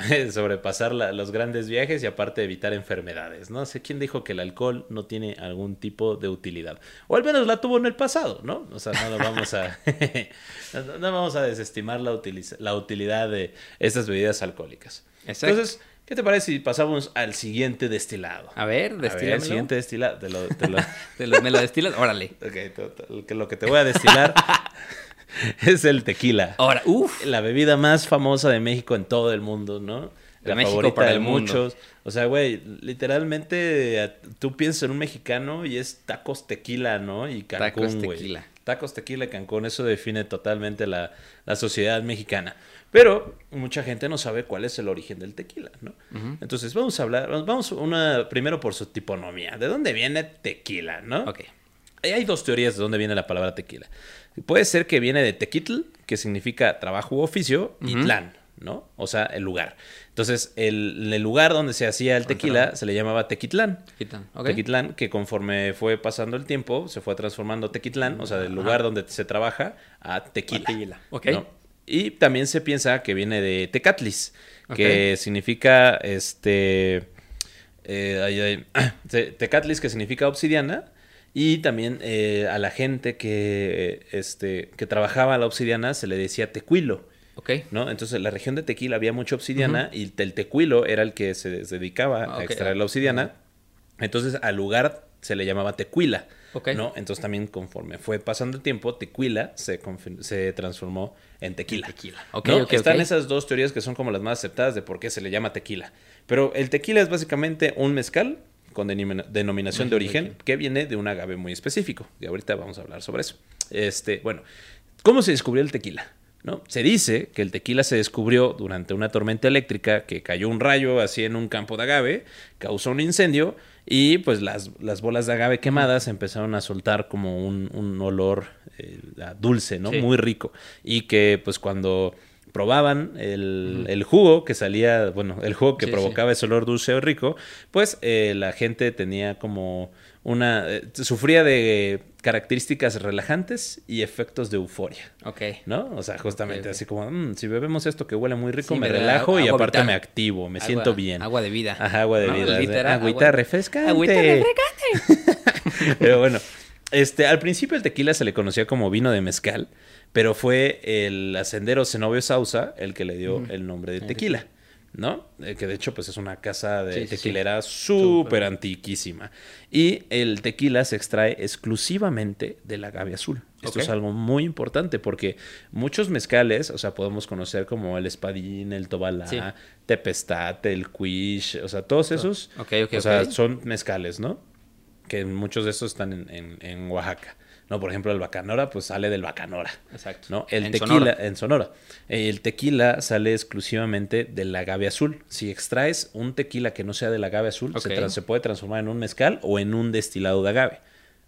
sobrepasar la- los grandes viajes y aparte evitar enfermedades, ¿no? sé quién dijo que el alcohol no tiene algún tipo de utilidad. O al menos la tuvo en el pasado, ¿no? O sea, no lo vamos a... no, no vamos a desestimar la, utiliza- la utilidad de estas bebidas alcohólicas. Exacto. Entonces, ¿qué te parece si pasamos al siguiente destilado? A ver, destílamelo. el siguiente destilado. Te lo, te lo- Te lo- me lo destilas, órale. Ok, lo que te voy a destilar es el tequila. Ahora, uff. La bebida más famosa de México en todo el mundo, ¿no? De La México favorita para de el mundo. muchos. O sea, güey, literalmente tú piensas en un mexicano y es tacos tequila, ¿no? Y Cancún, Tacos tequila. Tacos tequila, Cancún, eso define totalmente la, la sociedad mexicana. Pero mucha gente no sabe cuál es el origen del tequila, ¿no? Entonces vamos a hablar, vamos una, primero por su tiponomía. ¿De dónde viene tequila, no? Ok. Hay- dos teorías de dónde viene la palabra tequila. Puede ser que viene de tequitl, que significa trabajo u oficio, y tlán, ¿no? O sea, el lugar. Entonces, el, el lugar donde se hacía el tequila se le llamaba Tequitlán. Tequitlán, ok. Tequitlán, que conforme fue pasando el tiempo, se fue transformando Tequitlán, o sea, del lugar donde se trabaja, a tequila. Ok. ¿no? Y también se piensa que viene de Tecatlis, que significa este. eh, ay, ay, te- Tecatlis, que significa obsidiana. Y también eh, a la gente que, este, que trabajaba la obsidiana se le decía tecuilo. Ok. ¿no? Entonces, en la región de Tequila había mucha obsidiana y el tecuilo era el que se se dedicaba Ah, a ok. extraer la obsidiana. Entonces, al lugar se le llamaba tecuila, Ok. ¿no? Entonces, también conforme fue pasando el tiempo, tequila se, se transformó en tequila. Tequila. ¿no? Están esas dos teorías que son como las más aceptadas de por qué se le llama tequila. Pero el tequila es básicamente un mezcal con denomina- denominación de origen que viene de un agave muy específico. Y ahorita vamos a hablar sobre eso. Este, bueno, ¿cómo se descubrió el tequila? ¿No? Se dice que el tequila se descubrió durante una tormenta eléctrica que cayó un rayo así en un campo de agave, causó un incendio y pues las, las bolas de agave quemadas empezaron a soltar como un, un olor eh, dulce, ¿no? Sí. Muy rico. Y que pues cuando probaban el, el jugo que salía, bueno, el jugo que Sí, provocaba ese olor dulce o rico, pues eh, la gente tenía como una, eh, sufría de características relajantes y efectos de euforia. Ok. ¿No? O sea, justamente así como, "Mm, si bebemos esto que huele muy rico, Sí, me, relajo y aparte vital. me activo, me Agua- siento bien. Agua de vida. Ajá, agua de No, vida. literal, Agüita agua- refrescante. Agüita refrescante. Pero bueno, Este, al principio el tequila se le conocía como vino de mezcal, pero fue el ascendero Zenobio Sausa el que le dio el nombre de tequila. ¿no? Eh, que de hecho, pues es una casa de Sí, sí, sí. tequilera súper antiquísima. Y el tequila se extrae exclusivamente del agave azul. Esto es algo muy importante porque muchos mezcales, o sea, podemos conocer como el espadín, el tobalá, Sí. tepestate, el quiche, o sea, todos esos, o sea, son mezcales, ¿no? Que muchos de estos están en, en- en Oaxaca. No, por ejemplo, el bacanora, pues sale del bacanora. Exacto. ¿no? El En tequila Sonora. en Sonora. El tequila sale exclusivamente del agave azul. Si extraes un tequila que no sea del agave azul, se, puede transformar en un mezcal o en un destilado de agave.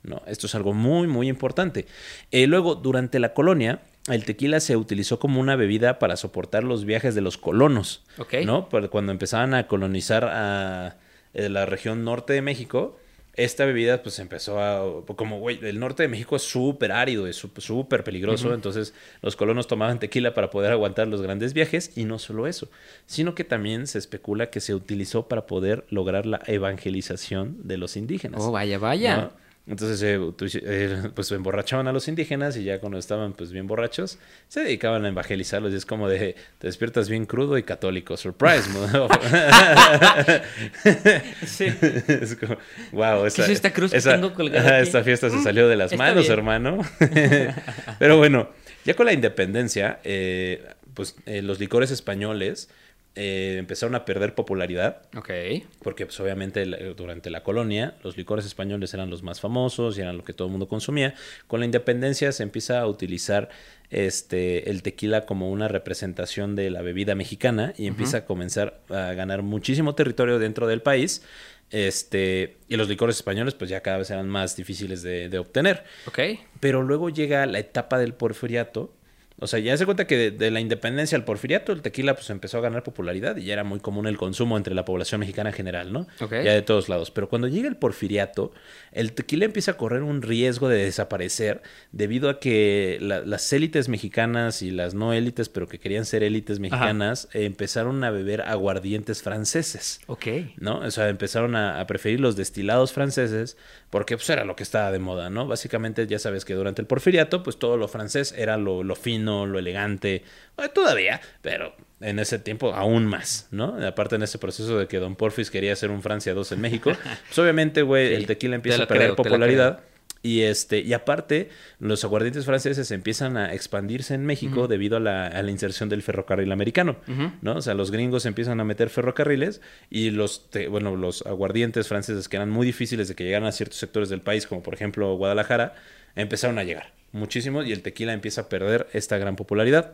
¿no? Esto es algo muy, muy importante. Eh, luego, durante la colonia, el tequila se utilizó como una bebida para soportar los viajes de los colonos. Ok. ¿no? Cuando empezaban a colonizar a eh, la región norte de México, esta bebida pues empezó a... Como, güey, el norte de México es súper árido, es súper- peligroso, entonces los colonos tomaban tequila para poder aguantar los grandes viajes y no solo eso, sino que también se especula que se utilizó para poder lograr la evangelización de los indígenas. Oh, vaya, vaya. ¿no? Entonces, eh, eh, pues emborrachaban a los indígenas y ya cuando estaban pues bien borrachos, se dedicaban a evangelizarlos. Y es como de, te despiertas bien crudo y católico. Surprise, ¿no? Sí. es como, wow, esa, es esta cruz que esa- tengo colgada esta fiesta se salió de las Está manos, bien. hermano. Pero bueno, ya con la independencia, eh, pues eh, los licores españoles eh, empezaron a perder popularidad. Ok. Porque pues obviamente la- durante la colonia los licores españoles eran los más famosos y eran lo que todo el mundo consumía. Con la independencia se empieza a utilizar este el tequila como una representación de la bebida mexicana y empieza a comenzar a ganar muchísimo territorio dentro del país. Este, y los licores españoles pues ya cada vez eran más difíciles de, de obtener. Ok. Pero luego llega la etapa del porfiriato. O sea, ya se cuenta que de, de la independencia al porfiriato, el tequila pues empezó a ganar popularidad y ya era muy común el consumo entre la población mexicana en general, ¿no? Ok. Ya de todos lados. Pero cuando llega el porfiriato, el tequila empieza a correr un riesgo de desaparecer debido a que la- las élites mexicanas y las no élites, pero que querían ser élites mexicanas, eh, empezaron a beber aguardientes franceses. Ok. ¿no? O sea, empezaron a, a preferir los destilados franceses porque pues era lo que estaba de moda, ¿no? Básicamente ya sabes que durante el porfiriato pues todo lo francés era lo, lo fino, lo elegante, eh, todavía, pero en ese tiempo aún más, ¿no? Aparte en ese proceso de que Don Porfis quería hacer un Francia 2 en México, pues obviamente, güey, Sí, el tequila te empieza a perder creo, popularidad. Y este, y aparte, los aguardientes franceses empiezan a expandirse en México debido a la, a la inserción del ferrocarril americano, ¿no? O sea, los gringos empiezan a meter ferrocarriles y los, te- bueno, los aguardientes franceses que eran muy difíciles de que llegaran a ciertos sectores del país, como por ejemplo Guadalajara, empezaron a llegar muchísimo y el tequila empieza a perder esta gran popularidad.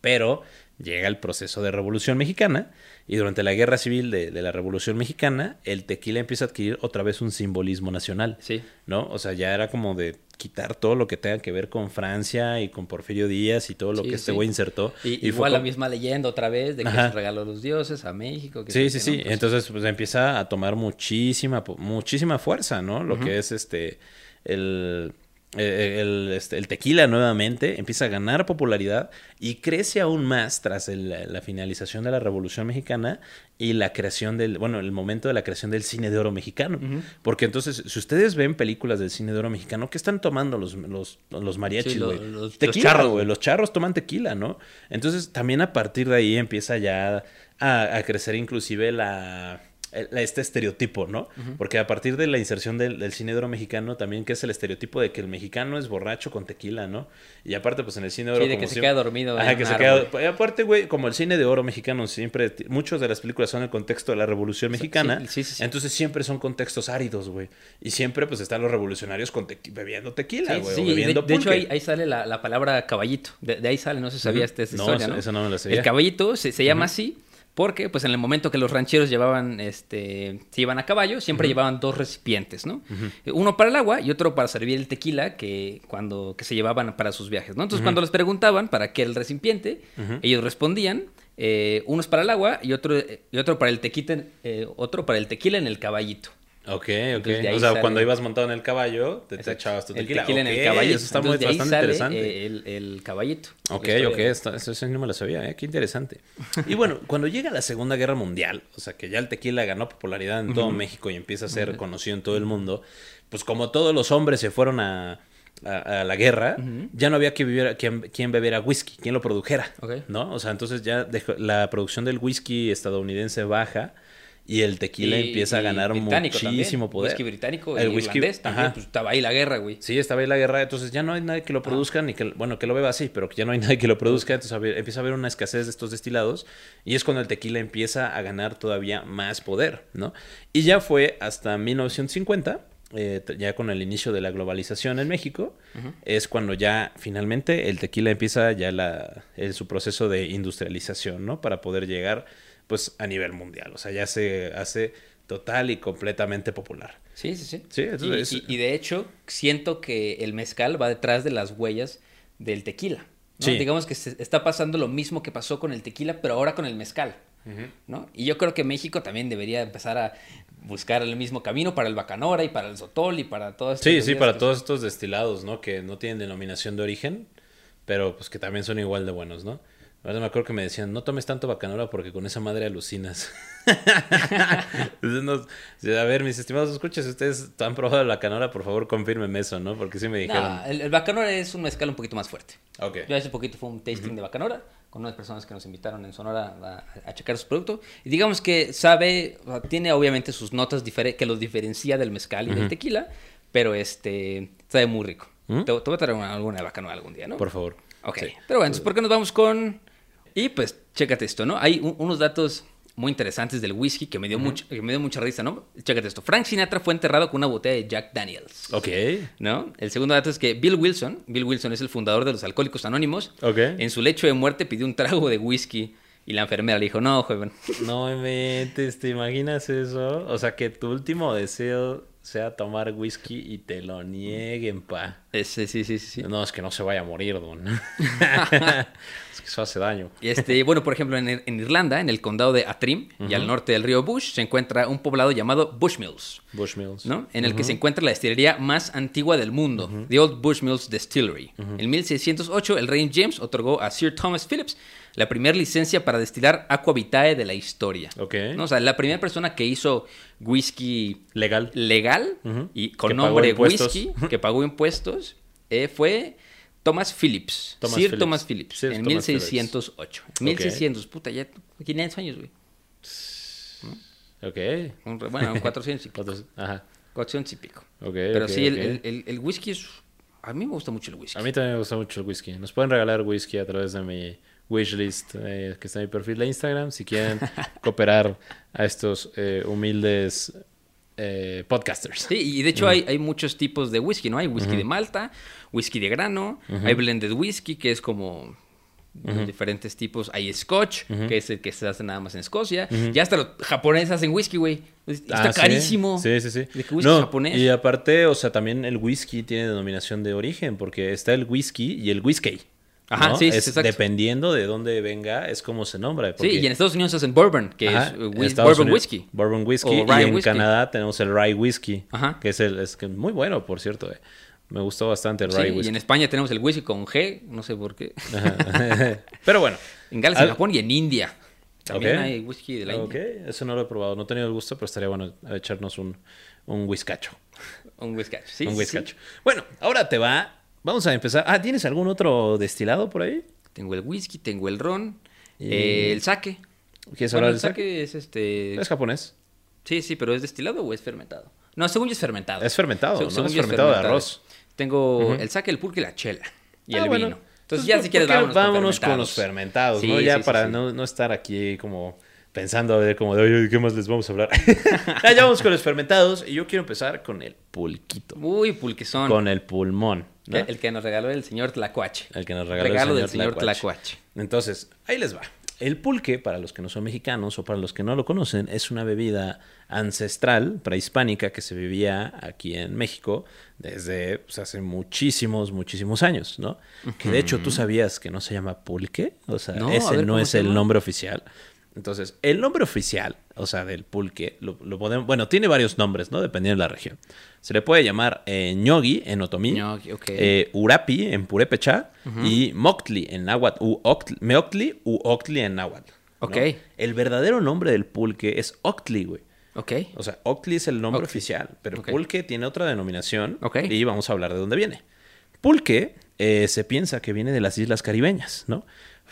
Pero llega el proceso de Revolución Mexicana y durante la Guerra Civil de, de la Revolución Mexicana, el tequila empieza a adquirir otra vez un simbolismo nacional. Sí. ¿No? O sea, ya era como de quitar todo lo que tenga que ver con Francia y con Porfirio Díaz y todo lo Sí, que este sí. güey insertó. Y, fue igual la como- misma leyenda otra vez de que Ajá. se regaló los dioses a México. que Sí, sí, sí. ¿no? Pues, Entonces, pues empieza a tomar muchísima, muchísima fuerza, ¿no? Lo que es este, el, el, este, el tequila nuevamente empieza a ganar popularidad y crece aún más tras el- la finalización de la Revolución Mexicana y la creación del, bueno, el momento de la creación del cine de oro mexicano. Porque entonces, si ustedes ven películas del cine de oro mexicano, ¿qué están tomando los, los, los mariachis, Sí, lo- los- los tequila, charros, güey. Los charros toman tequila, ¿no? Entonces, también a partir de ahí empieza ya a, a crecer inclusive la, este estereotipo, ¿no? Porque a partir de la inserción del, del cine de oro mexicano, también que es el estereotipo de que el mexicano es borracho con tequila, ¿no? Y aparte, pues en el cine de oro... Sí, de como que se queda dormido Ajá, que se queda... y aparte, güey, como el cine de oro mexicano siempre... Muchas de las películas son en el contexto de la Revolución Mexicana. sí, sí, sí. Entonces siempre son contextos áridos, güey. Y siempre, pues, están los revolucionarios con bebiendo tequila, güey. sí, de, bebiendo de hecho ahí, ahí sale la, la palabra caballito. De, de ahí sale, no sé si sabías de esta No, historia, eso- ¿no? eso no me lo sabía. El caballito se, se llama así porque pues en el momento que los rancheros llevaban, este, se iban a caballo, siempre llevaban dos recipientes, ¿no? Uno para el agua y otro para servir el tequila que cuando que se llevaban para sus viajes, ¿no? Entonces cuando les preguntaban para qué el recipiente, ellos respondían eh, uno es para el agua y otro y otro para el tequila, eh, otro para el tequila en el caballito. Ok, ok. Entonces, O sea, sale- cuando ibas montado en el caballo, te, te echabas tu El tequila. tequila en el caballito. Eso está muy Entonces, bastante interesante. el, el caballito. Ok, ok, esto- eso, eso no me lo sabía, ¿eh? qué interesante. Y bueno, cuando llega la Segunda Guerra Mundial, o sea que ya el tequila ganó popularidad en todo México y empieza a ser conocido en todo el mundo, pues como todos los hombres se fueron a, a- a la guerra, ya no había que vivir, quien, quien bebiera whisky, quien lo produjera, Ok. ¿no? O sea, entonces ya dejó- la producción del whisky estadounidense baja y el tequila Y- empieza a ganar muchísimo también. poder. Whisky británico El y whisky- irlandés también, pues estaba ahí la guerra, güey. Sí, estaba ahí la guerra, entonces ya no hay nadie que lo produzca, ni que, bueno, que lo beba así, pero que ya no hay nadie que lo produzca, entonces empieza a haber una escasez de estos destilados y es cuando el tequila empieza a ganar todavía más poder, ¿no? Y ya fue hasta 1950, eh, ya con el inicio de la globalización en México, es cuando ya finalmente el tequila empieza ya la, su proceso de industrialización, ¿no? Para poder llegar, pues, a nivel mundial, o sea, ya se hace total y completamente popular. Sí, sí, sí. Sí, y, es- y- y de hecho, siento que el mezcal va detrás de las huellas del tequila. ¿no? Sí. Digamos que se está pasando lo mismo que pasó con el tequila, pero ahora con el mezcal. ¿no? Y yo creo que México también debería empezar a buscar el mismo camino para el bacanora y para el sotol y para todas Sí, sí, para todos estos destilados, ¿no? Que no tienen denominación de origen, pero pues que también son igual de buenos, ¿no? Ahora me acuerdo que me decían, no tomes tanto bacanora porque con esa madre alucinas. Entonces, no- a ver, mis estimados escuchas, si ustedes han probado la bacanora, por favor confírmenme eso, ¿no? Porque sí me No, dijeron. el, el bacanora es un mezcal un poquito más fuerte. Ok. Yo hace poquito fue un tasting de bacanora con unas personas que nos invitaron en Sonora a, a checar su producto. Y digamos que sabe, o sea, tiene obviamente sus notas que los diferencia del mezcal y del tequila, pero este sabe muy rico. ¿Mm? Te, te voy a traer una, alguna de bacanora algún día, ¿no? Por favor. Ok. Sí. Pero bueno, entonces, ¿por qué nos vamos con...? Y pues, chécate esto, ¿no? Hay un- unos datos muy interesantes del whisky que me dio, mucho, que me dio mucha risa, ¿no? Chécate esto. Frank Sinatra fue enterrado con una botella de Jack Daniels. Ok. ¿No? El segundo dato es que Bill Wilson, Bill Wilson es el fundador de los Alcohólicos Anónimos, Ok. en su lecho de muerte pidió un trago de whisky y la enfermera le dijo, no, joven. No me metes, ¿te imaginas eso? O sea, que tu último deseo sea tomar whisky y te lo nieguen, pa. Ese, sí, sí, sí. sí. No, es que no se vaya a morir, don. es que eso hace daño. Y este, bueno, por ejemplo, en, en Irlanda, en el condado de Atrim y al norte del río Bush, se encuentra un poblado llamado Bushmills. Bushmills. ¿no? En el que se encuentra la destilería más antigua del mundo, The Old Bushmills Distillery. En 1608, el rey James otorgó a Sir Thomas Phillips la primera licencia para destilar aqua vitae de la historia. Ok. ¿no? O sea, la primera persona que hizo whisky Legal. legal y con nombre whisky, que pagó impuestos, eh, fue Thomas Phillips. Thomas Sir Phillips. Thomas Phillips. Sir en Thomas 1608. Ok. 1600, puta, ya 500 años, güey. Ok. Un Bueno, 400 y pico. Ajá. 400 y pico. Ok. Pero sí, el, ok. el- el- el whisky es... A mí me gusta mucho el whisky. A mí también me gusta mucho el whisky. Nos pueden regalar whisky a través de mi wishlist eh, que está en mi perfil de Instagram. Si quieren cooperar a estos eh, humildes eh, podcasters. Sí, y de hecho hay, hay muchos tipos de whisky, ¿no? Hay whisky de malta, whisky de grano, hay blended whisky, que es como diferentes tipos. Hay scotch, que es el que se hace nada más en Escocia. Ya hasta los japoneses hacen whisky, güey. Está Ah, carísimo. Sí, sí, sí. De que whisky No, japonés. Y aparte, o sea, también el whisky tiene denominación de origen, porque está el whisky y el whisky. Ajá, ¿no? sí, Es- exacto. Dependiendo de dónde venga, es como se nombra. Sí, y en Estados Unidos hacen bourbon, que Ajá, es whis- Estados bourbon Unidos, whisky. Bourbon whisky. O y en. Canadá tenemos el rye whisky. Ajá. Que es el es muy bueno, por cierto. eh. Me gustó bastante el Sí, rye y whisky. en España tenemos el whisky con G, no sé por qué. Ajá. Pero bueno. En Gales, Al- en Japón y en India. También Ok. hay whisky de la Ok, India. eso no lo he probado. No he tenido el gusto, pero estaría bueno echarnos un, un whiskacho. Un whiskacho. Sí, un whiskacho. sí. Bueno, ahora te va. Vamos a empezar. Ah, ¿tienes algún otro destilado por ahí? Tengo el whisky, tengo el ron, Y- eh, el sake. ¿Quieres Bueno, hablar el del sake? sake es este... Es japonés. Sí, sí, pero ¿es destilado o es fermentado? No, según yo es fermentado. Es fermentado, Se- ¿no? según Es yo fermentado de arroz. Tengo el sake, el pulque y la chela. Y Ah, el bueno. vino. Entonces ya si quieres ¿por qué vámonos, vámonos con, con los fermentados, ¿no? Ya sí, para sí. No, no estar aquí como pensando a ver como de, oye, ¿qué más les vamos a hablar? ya, ya vamos con los fermentados y yo quiero empezar con el pulquito, Uy, pulquezón. con el pulmón, ¿no? el, el que nos regaló el señor Tlacuache. El que nos regaló el Regalo señor del señor Tlacuache. Tlacuache. Entonces, ahí les va. El pulque, para los que no son mexicanos o para los que no lo conocen, es una bebida ancestral, prehispánica, que se vivía aquí en México desde pues, hace muchísimos, muchísimos años, ¿no? Que de hecho tú sabías que no se llama pulque, o sea, No, ese ver, no ¿cómo es el nombre oficial. Entonces, el nombre oficial, o sea, del pulque, lo, lo podemos, bueno, tiene varios nombres, ¿no? Dependiendo de la región. Se le puede llamar eh, en otomí, Ñogui, ok. eh, urapi en purépecha y moctli en náhuatl, u octli, meoctli u octli en náhuatl. ¿no? Ok. El verdadero nombre del pulque es octli, güey. Ok. O sea, Octli es el nombre oficial, pero pulque tiene otra denominación Ok. y vamos a hablar de dónde viene. Pulque eh, se piensa que viene de las islas caribeñas, ¿no?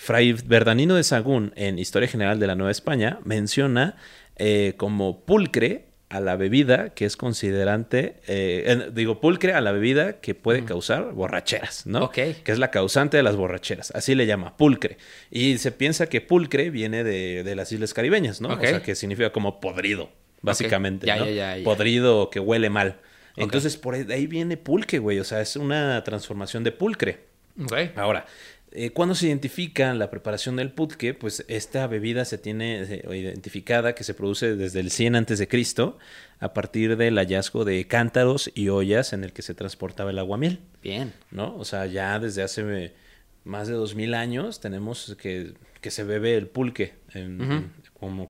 Fray Verdanino de Sagún, en Historia General de la Nueva España, menciona eh, como pulcre a la bebida que es considerante, eh, en- digo, pulcre a la bebida que puede causar borracheras, ¿no? Ok. Que es la causante de las borracheras, así le llama, pulcre. Y se piensa que pulcre viene de, de las islas caribeñas, ¿no? O sea, que significa como podrido, básicamente, Ya, ¿no? ya, ya. Podrido que huele mal. Entonces, por ahí, de ahí viene pulque, güey. O sea, es una transformación de pulcre. Ok. Ahora, eh, ¿cuándo se identifica la preparación del pulque? Pues esta bebida se tiene identificada que se produce desde el 100 antes de Cristo a partir del hallazgo de cántaros y ollas en el que se transportaba el aguamiel, Bien. ¿no? O sea, ya desde hace más de 2000 años tenemos que, que se bebe el pulque en- en- como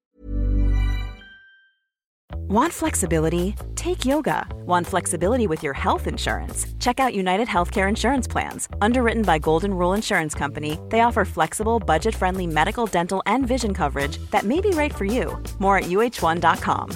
Want flexibility? Take yoga. Want flexibility with your health insurance? Check out United Healthcare Insurance Plans. Underwritten by Golden Rule Insurance Company, they offer flexible, budget friendly medical, dental, and vision coverage that may be right for you. More at uh1.com.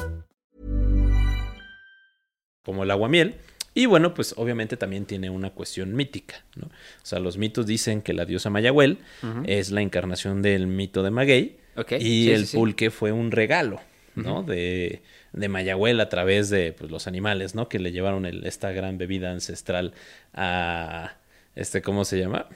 como el aguamiel. Y bueno, pues obviamente también tiene una cuestión mítica, ¿no? O sea, los mitos dicen que la diosa Mayahuel es la encarnación del mito de Maguey Ok, y sí, el sí, sí. pulque fue un regalo, ¿no? de, de Mayahuel a través de pues, los animales, ¿no? Que le llevaron el- esta gran bebida ancestral a, este, ¿cómo se llama?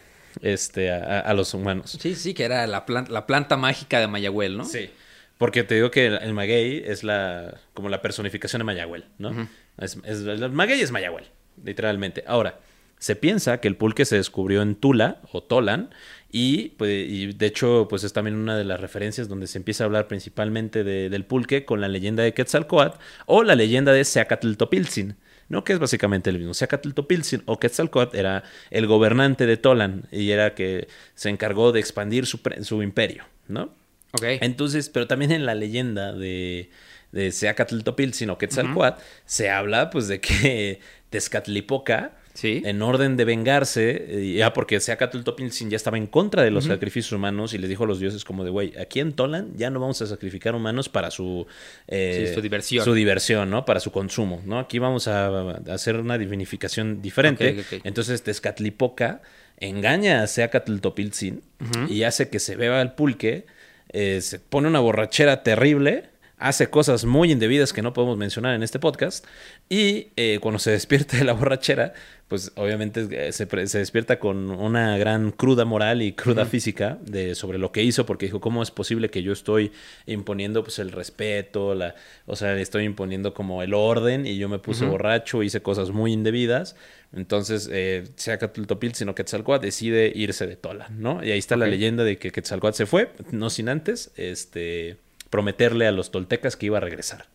Este, a, a los humanos. Sí, sí, que era la, plan- la planta mágica de Mayahuel, ¿no? Sí. Porque te digo que el, el maguey es la como la personificación de Mayahuel, ¿no? es, es- el maguey es Mayahuel, literalmente. Ahora, se piensa que el pulque se descubrió en Tula o Tolan y, pues, y de hecho pues es también una de las referencias donde se empieza a hablar principalmente de- del pulque con la leyenda de Quetzalcoatl o la leyenda de Seacatltopiltzin. ¿no? Que es básicamente el mismo. Seacatltopiltzin o Quetzalcoatl era el gobernante de Tolan y era que se encargó de expandir su, su imperio, ¿no? Ok. Entonces, pero también en la leyenda de, de Seacatltopiltzin o Quetzalcoatl, se habla pues de que Tezcatlipoca, Sí. en orden de vengarse, eh, ya porque Seacatltopiltzin ya estaba en contra de los sacrificios humanos y les dijo a los dioses como de, güey, aquí en Tolan ya no vamos a sacrificar humanos para su... eh, Sí, su diversión. Su diversión, ¿no? Para su consumo, ¿no? Aquí vamos a, a hacer una divinificación diferente. Ok, ok. Entonces Tezcatlipoca engaña a Seacatltopiltzin y hace que se beba el pulque, eh, se pone una borrachera terrible, hace cosas muy indebidas que no podemos mencionar en este podcast y eh, cuando se despierta de la borrachera, pues obviamente eh, se, despierta con una gran cruda moral y cruda física de, sobre lo que hizo porque dijo, ¿cómo es posible que yo estoy imponiendo pues el respeto, la, o sea, estoy imponiendo como el orden y yo me puse borracho, hice cosas muy indebidas? Entonces, eh, Seacatltopiltzin o Quetzalcóatl decide irse de Tola, ¿no? Y ahí está la leyenda de que Quetzalcóatl se fue, no sin antes, este, prometerle a los toltecas que iba a regresar,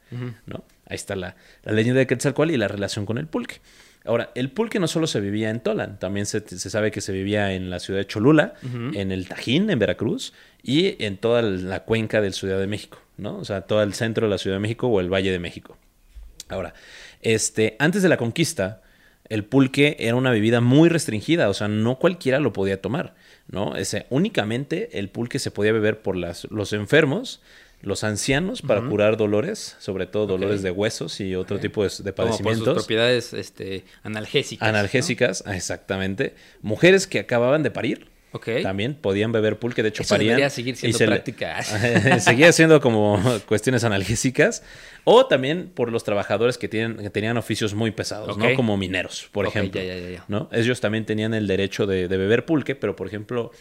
¿no? Ahí está la, la leyenda de Quetzalcóatl y la relación con el pulque. Ahora, el pulque no solo se vivía en Tolan, también se, se sabe que se vivía en la ciudad de Cholula, en el Tajín, en Veracruz, y en toda la cuenca del Ciudad de México, ¿no? O sea, todo el centro de la Ciudad de México o el Valle de México. Ahora, este, antes de la conquista, el pulque era una bebida muy restringida, o sea, no cualquiera lo podía tomar, ¿no? Ese, únicamente el pulque se podía beber por las, los enfermos, los ancianos para curar dolores, sobre todo dolores de huesos y otro tipo de, de Como por sus padecimientos. propiedades este, analgésicas. Analgésicas, exactamente. Mujeres que acababan de parir. También podían beber pulque, de hecho Eso parían. seguir y siendo le- práctica. seguía siendo como cuestiones analgésicas. O también por los trabajadores que, tienen, que tenían oficios muy pesados, ¿no? Como mineros, por ejemplo. ya, ya, ya, ya. ¿no? Ellos también tenían el derecho de, de beber pulque, pero por ejemplo,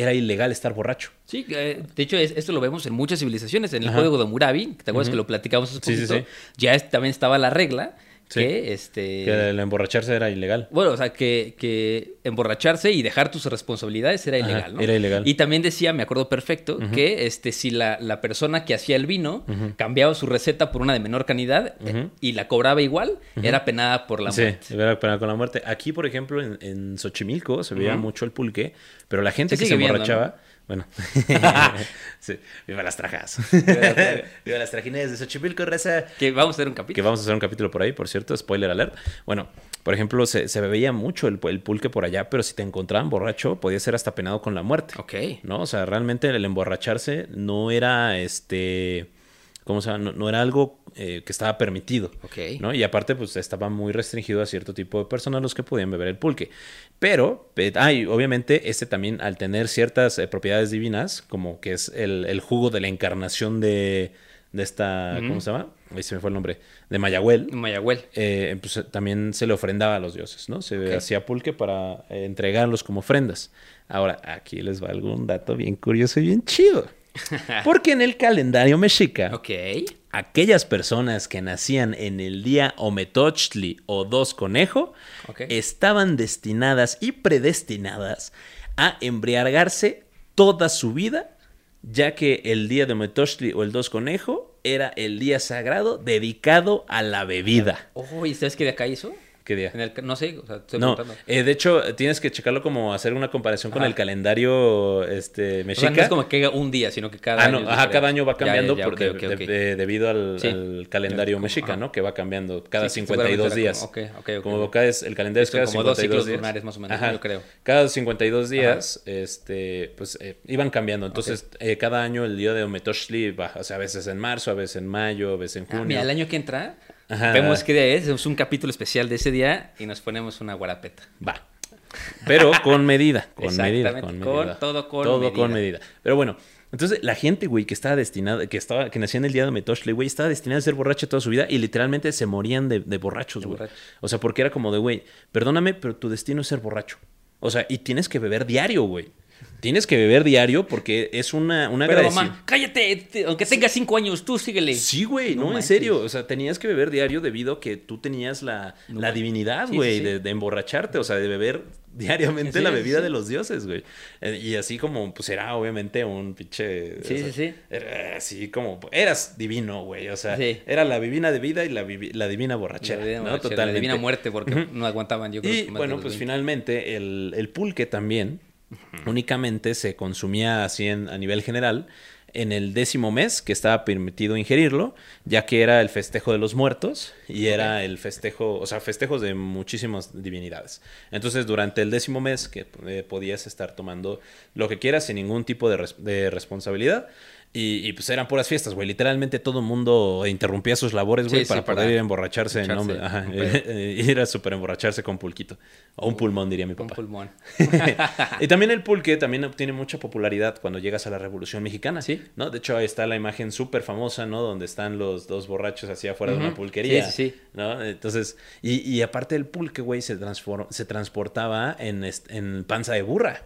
era ilegal estar borracho. Sí, eh, de hecho es- esto lo vemos en muchas civilizaciones. En el Ajá. código de Murabi, ¿te acuerdas que lo platicamos Sí, sí, sí. Ya también estaba la regla Sí. que este Que el emborracharse era ilegal. bueno, o sea, que, que emborracharse y dejar tus responsabilidades era Ajá, ilegal, ¿no? era ilegal. Y también decía, me acuerdo perfecto, que este, si la, la persona que hacía el vino cambiaba su receta por una de menor calidad eh, y la cobraba igual, era penada por la Sí, muerte. era pena con la muerte. Aquí, por ejemplo, en, en Xochimilco se veía mucho el pulque, pero la gente Se que se viendo, emborrachaba, bueno, sí, viva las trajas. viva las trajines de Xochimilco, raza. Que vamos a hacer un Que capítulo. vamos a hacer un capítulo por ahí, por cierto, spoiler alert. Bueno, por ejemplo, se, se bebía mucho el, el pulque por allá, pero si te encontraban borracho, podía ser hasta penado con la muerte. Ok. ¿no? O sea, realmente el emborracharse no era este ¿cómo se llama? No, no era algo eh, que estaba permitido. Ok. ¿no? Y aparte, pues estaba muy restringido a cierto tipo de personas los que podían beber el pulque. Pero, eh, ah, y obviamente, este también, al tener ciertas eh, propiedades divinas, como que es el, el jugo de la encarnación de, de esta, ¿cómo se llama? Ahí se me fue el nombre, de Mayagüel. Mayagüel. eh, pues también se le ofrendaba a los dioses, ¿no? Se hacía pulque para eh, entregarlos como ofrendas. Ahora, aquí les va algún dato bien curioso y bien chido. Porque en el calendario mexica, Ok. Aquellas personas que nacían en el día Ometochtli o Dos Conejo estaban destinadas y predestinadas a embriagarse toda su vida, ya que el día de Ometochtli o el Dos Conejo era el día sagrado dedicado a la bebida. Oh, ¿y sabes qué de acá hizo? ¿Qué día? En el, no sé, o sea, estoy No, preguntando. eh, de hecho, tienes que checarlo como hacer una comparación con Ajá. el calendario este, O mexica. sea, no es como que un día, sino que cada Ah, año. no, ajá, cada año va Ya, cambiando ya, ya, por- ok, de- ok, de- de- debido al, Sí. al calendario Como- mexica, ajá. ¿no? Que va cambiando cada Sí, 52 seguramente días. como- ok. Como acá es el calendario es cada como dos 52 ciclos días. lunares, más o menos, Ajá. yo creo. Cada 52 días, este, pues eh, iban cambiando. Entonces, eh, cada año el día de Ometochtli va, o sea, a veces en marzo, a veces en mayo, a veces en Ah, junio. mira, el año que entra, Ajá. vemos qué día es, hacemos un capítulo especial de ese día y nos ponemos una guarapeta. Va. Pero con medida, con medida, con con- medida. todo con Todo medida. con medida. Pero bueno, entonces la gente, güey, que estaba destinada, que estaba, que nacía en el día de Metoshli, güey, estaba destinada a ser borracha toda su vida y literalmente se morían de, de borrachos, güey. O sea, porque era como de, güey, perdóname, pero tu destino es ser borracho. O sea, y tienes que beber diario, güey. Tienes que beber diario porque es una, una Pero mamá, cállate, te- aunque tengas cinco años, tú síguele. Sí, güey, No no, en serio. O sea, tenías que beber diario debido a que tú tenías la, la divinidad, sí, güey, sí. de, de emborracharte, o sea, de beber diariamente Sí, la bebida de los dioses, güey. Eh, y así como, pues era obviamente un pinche. Sí, o sea, sí, sí. Era así como, eras divino, güey. O sea, era la divina de vida y la, divina borrachera, La divina ¿no? borrachera, la divina muerte, porque no aguantaban, yo creo. Y que bueno, pues 20. finalmente el, el pulque también únicamente se consumía así en- a nivel general en el décimo mes que estaba permitido ingerirlo, ya que era el festejo de los muertos y era el festejo, o sea, festejos de muchísimas divinidades. Entonces, durante el décimo mes que eh, podías estar tomando lo que quieras sin ningún tipo de, res- de responsabilidad. Y, y, pues eran puras fiestas, güey. Literalmente todo el mundo interrumpía sus labores, güey, Sí, sí, para, para poder ir a emborracharse en nombre. Ajá, un pedo. ir a super emborracharse con pulquito. O un pulmón, diría mi Un papá. pulmón. y también el pulque también obtiene mucha popularidad cuando llegas a la Revolución Mexicana. Sí. ¿no? De hecho, ahí está la imagen súper famosa, ¿no? Donde están los dos borrachos hacia afuera de una pulquería. Sí, sí. ¿no? Entonces, y, y aparte el pulque, güey, se, se transportaba en, en panza de burra.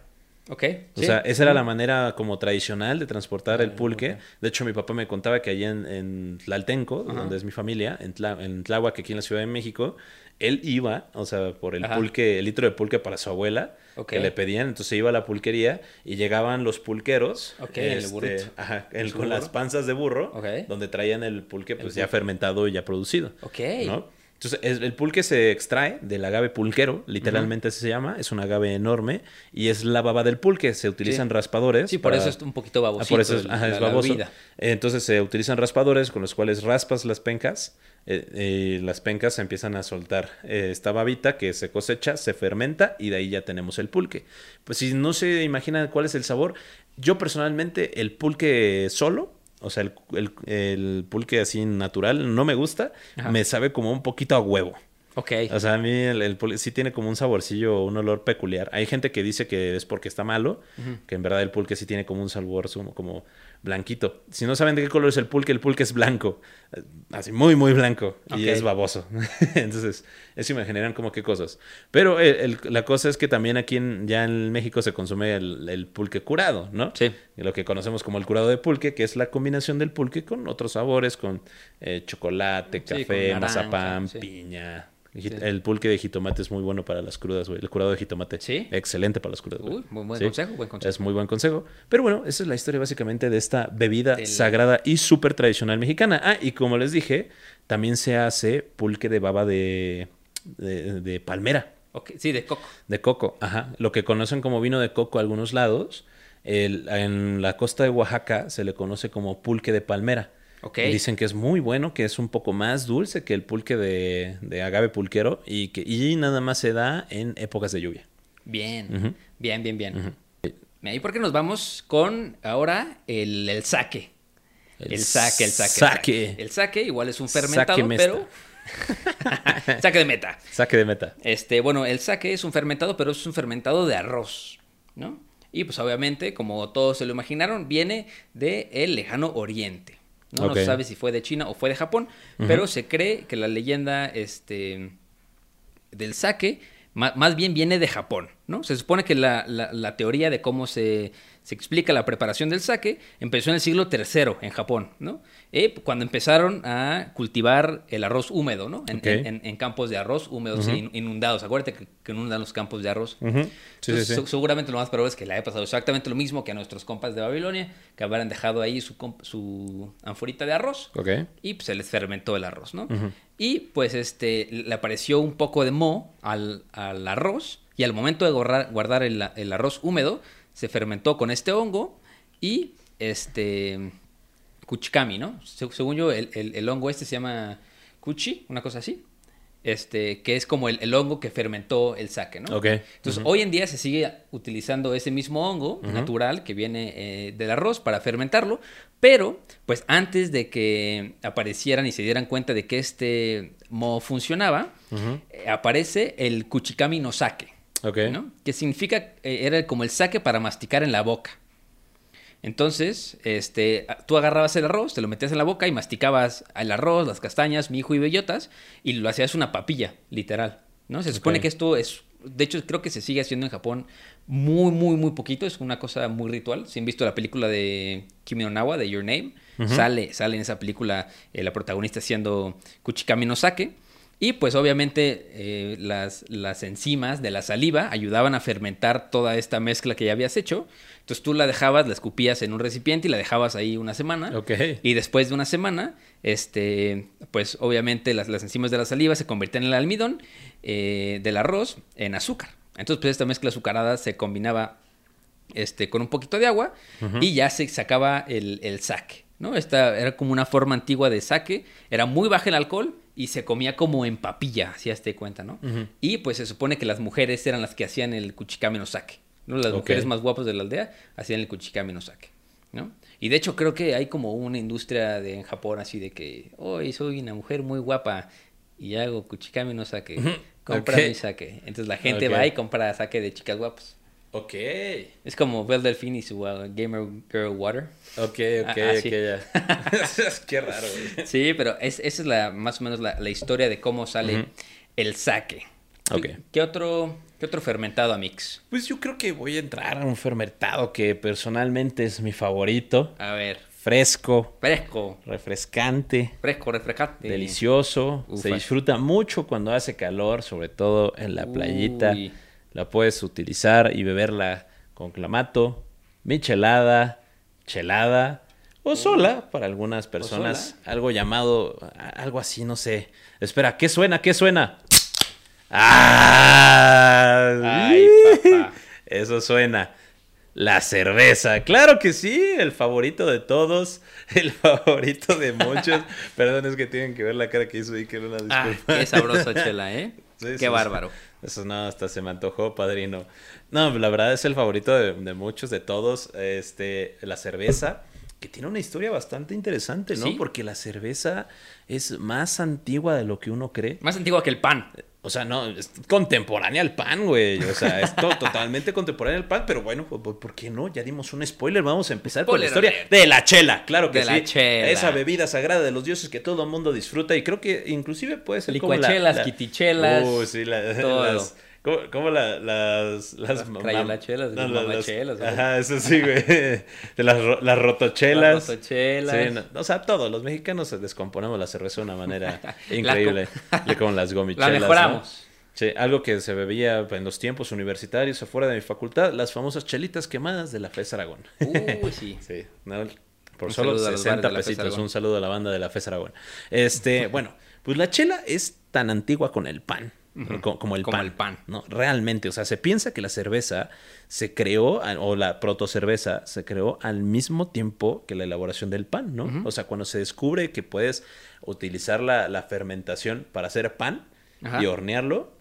Ok. O sí. sea, esa era la manera como tradicional de transportar Ah, el pulque. De hecho, mi papá me contaba que allá en, en Tlaltenco, Ajá. donde es mi familia, en, Tla, en Tláhuac, aquí en la Ciudad de México, él iba, o sea, por el Ajá. pulque, el litro de pulque para su abuela, Ok. que le pedían, entonces iba a la pulquería y llegaban los pulqueros, Ok, en el este, burrito. ajá, ¿En el- con las panzas de burro, Ok. donde traían el pulque pues El ya pulque. fermentado y ya producido. Ok. ¿no? Entonces, es- el pulque se extrae del agave pulquero, literalmente así se llama, es un agave enorme y es la baba del pulque. Se utilizan Sí. raspadores. Sí, por para- eso es un poquito babosito. Ah, por eso es, el- ajá, es baboso. Entonces se utilizan raspadores con los cuales raspas las pencas. eh, eh, las pencas se empiezan a soltar eh, esta babita que se cosecha, se fermenta y de ahí ya tenemos el pulque. Pues si no se imaginan cuál es el sabor, yo personalmente el pulque solo, o sea, el, el- el pulque así natural, no me gusta, Ajá. me sabe como un poquito a huevo. Ok. O sea, a mí el, el pulque sí tiene como un saborcillo, un olor peculiar. Hay gente que dice que es porque está malo, que en verdad el pulque sí tiene como un sabor como blanquito. Si no saben de qué color es el pulque, el pulque es blanco. eh, Así, muy, muy blanco. Y es baboso. Entonces, eso me generan como qué cosas. Pero el- el- la cosa es que también aquí en, ya en México se consume el, el pulque curado, ¿no? Sí. Lo que conocemos como el curado de pulque, que es la combinación del pulque con otros sabores, con eh, chocolate, Sí, café, con naranja, mazapán, sí. piña. Sí. El pulque de jitomate es muy bueno para las crudas, güey. El curado de jitomate. ¿Sí? Excelente para las crudas. güey. Uy, muy buen Sí. consejo, buen consejo. Es muy buen consejo. Pero bueno, esa es la historia básicamente de esta bebida sagrada y súper tradicional mexicana. Ah, y como les dije, también se hace pulque de baba de, de, de palmera, Ok, Sí, de coco. de coco. Ajá. Lo que conocen como vino de coco algunos lados. el- en la costa de Oaxaca se le conoce como pulque de palmera. Y dicen que es muy bueno, que es un poco más dulce que el pulque de, de agave pulquero y que y nada más se da en épocas de lluvia. Bien, bien, bien, bien. ¿Y por qué nos vamos con ahora el, el saque? El saque, el saque. el Saque. El saque igual es un fermentado, Saque pero... saque de meta. Saque de meta. Este, bueno, el saque es un fermentado, pero es un fermentado de arroz, ¿no? Y pues obviamente, como todos se lo imaginaron, viene del el lejano oriente. ¿No? se sabe si fue de China o fue de Japón, pero se cree que la leyenda este, del sake más bien viene de Japón, ¿no? Se supone que la, la- la teoría de cómo se, se explica la preparación del sake empezó en el siglo III en Japón, ¿no? Eh, cuando empezaron a cultivar el arroz húmedo, ¿no? En, campos de arroz húmedos e in- inundados. Acuérdate que, que inundan los campos de arroz. Sí, sí, Entonces, sí. se- Seguramente lo más probable es que le haya pasado exactamente lo mismo que a nuestros compas de Babilonia, que habrán dejado ahí su, su anforita de arroz Ok. y pues se les fermentó el arroz, ¿no? Y pues este le apareció un poco de moho al, al arroz y al momento de guardar, guardar el, el arroz húmedo se fermentó con este hongo y este kuchikami, ¿no? Se- según yo el, el- el hongo este se llama kuchi, una cosa así. Este, que es como el, el hongo que fermentó el sake, ¿no? Ok. Entonces, hoy en día se sigue utilizando ese mismo hongo natural que viene eh, del arroz para fermentarlo, pero pues antes de que aparecieran y se dieran cuenta de que este moho funcionaba, eh, aparece el kuchikami no sake, Ok. ¿no? Que significa, eh, era como el sake para masticar en la boca. Entonces, este, tú agarrabas el arroz, te lo metías en la boca y masticabas el arroz, las castañas, mijo y bellotas y lo hacías una papilla, literal, ¿no? Se supone que esto es, de hecho creo que se sigue haciendo en Japón muy, muy, muy poquito, es una cosa muy ritual. Si han visto la película de Kimi no Nawa, de Your Name, sale, sale en esa película eh, la protagonista haciendo Kuchikami no Sake. Y pues obviamente eh, las, las enzimas de la saliva ayudaban a fermentar toda esta mezcla que ya habías hecho. Entonces tú la dejabas, la escupías en un recipiente y la dejabas ahí una semana. Ok. Y después de una semana, este, pues obviamente las, las enzimas de la saliva se convertían en el almidón eh, del arroz en azúcar. Entonces pues esta mezcla azucarada se combinaba este, con un poquito de agua y ya se sacaba el, el sake, ¿no? Esta era como una forma antigua de sake, era muy baja el alcohol y se comía como en papilla, si te cuenta, ¿no? Y pues se supone que las mujeres eran las que hacían el kuchikame no sake, ¿no? Las mujeres más guapas de la aldea hacían el kuchikame no sake, ¿no? Y de hecho creo que hay como una industria de, en Japón así de que, hoy soy una mujer muy guapa y hago kuchikame no sake, compra Ok. mi sake. Entonces la gente va y compra sake de chicas guapas. Ok. Es como Belle Delfín y su uh, Gamer Girl Water. Ok, ok, Ah, ah, ok, ya. Qué raro, güey. Sí, pero es, esa es la, más o menos la, la historia de cómo sale el sake. Ok. ¿Qué otro, ¿Qué otro fermentado, Amix? Pues yo creo que voy a entrar a un fermentado que personalmente es mi favorito. A ver, Fresco, fresco, refrescante, fresco, refrescante. delicioso. Se disfruta mucho cuando hace calor, sobre todo en la playita. La puedes utilizar y beberla con clamato, michelada, chelada o sola para algunas personas. Algo llamado, algo así, no sé. Espera, ¿qué suena? ¿Qué suena? ¡Ah! Ay, papá. Eso suena. La cerveza, claro que sí, el favorito de todos, el favorito de muchos. Perdón, es que tienen que ver la cara que hizo y que era una Ah, disculpa. qué sabroso, chela, ¿eh? Sí, qué bárbaro. Eso no, hasta se me antojó, padrino. No, la verdad es el favorito de, de muchos, de todos. Este, la cerveza, que tiene una historia bastante interesante, ¿no? Sí. Porque la cerveza es más antigua de lo que uno cree. Más antigua que el pan. O sea, no, es contemporánea al pan, güey. O sea, es to- totalmente contemporánea al pan, pero bueno, pues, pues, ¿por qué no? Ya dimos un spoiler. Vamos a empezar con la historia de la chela, claro que De sí. la chela. Esa bebida sagrada de los dioses que todo el mundo disfruta y creo que inclusive puede ser como la... Licuachelas, la- quitichelas, Uh, sí, la- todo. las- ¿Cómo, cómo la- las... Las, Las crayolachelas, las mamachelas. Ajá, eso sí, güey. De las, las rotochelas. Las rotochelas. Sí, no, o sea, todos los mexicanos descomponemos la cerveza de una manera increíble. La como las gomichelas. La ¿no? mejoramos. Sí, algo que se bebía en los tiempos universitarios afuera de mi facultad, las famosas chelitas quemadas de la FES Aragón. Uy, sí. Sí, ¿no? por Un solo saludo a los 60 bares de la FES pesitos. Un saludo a la banda de la FES Aragón. Este, bueno, pues la chela es tan antigua con el pan. Co- Como, el Como pan. el pan. No, realmente, o sea, se piensa que la cerveza se creó, o la protocerveza se creó al mismo tiempo que la elaboración del pan, ¿no? O sea, cuando se descubre que puedes utilizar la, la fermentación para hacer pan Ajá. y hornearlo,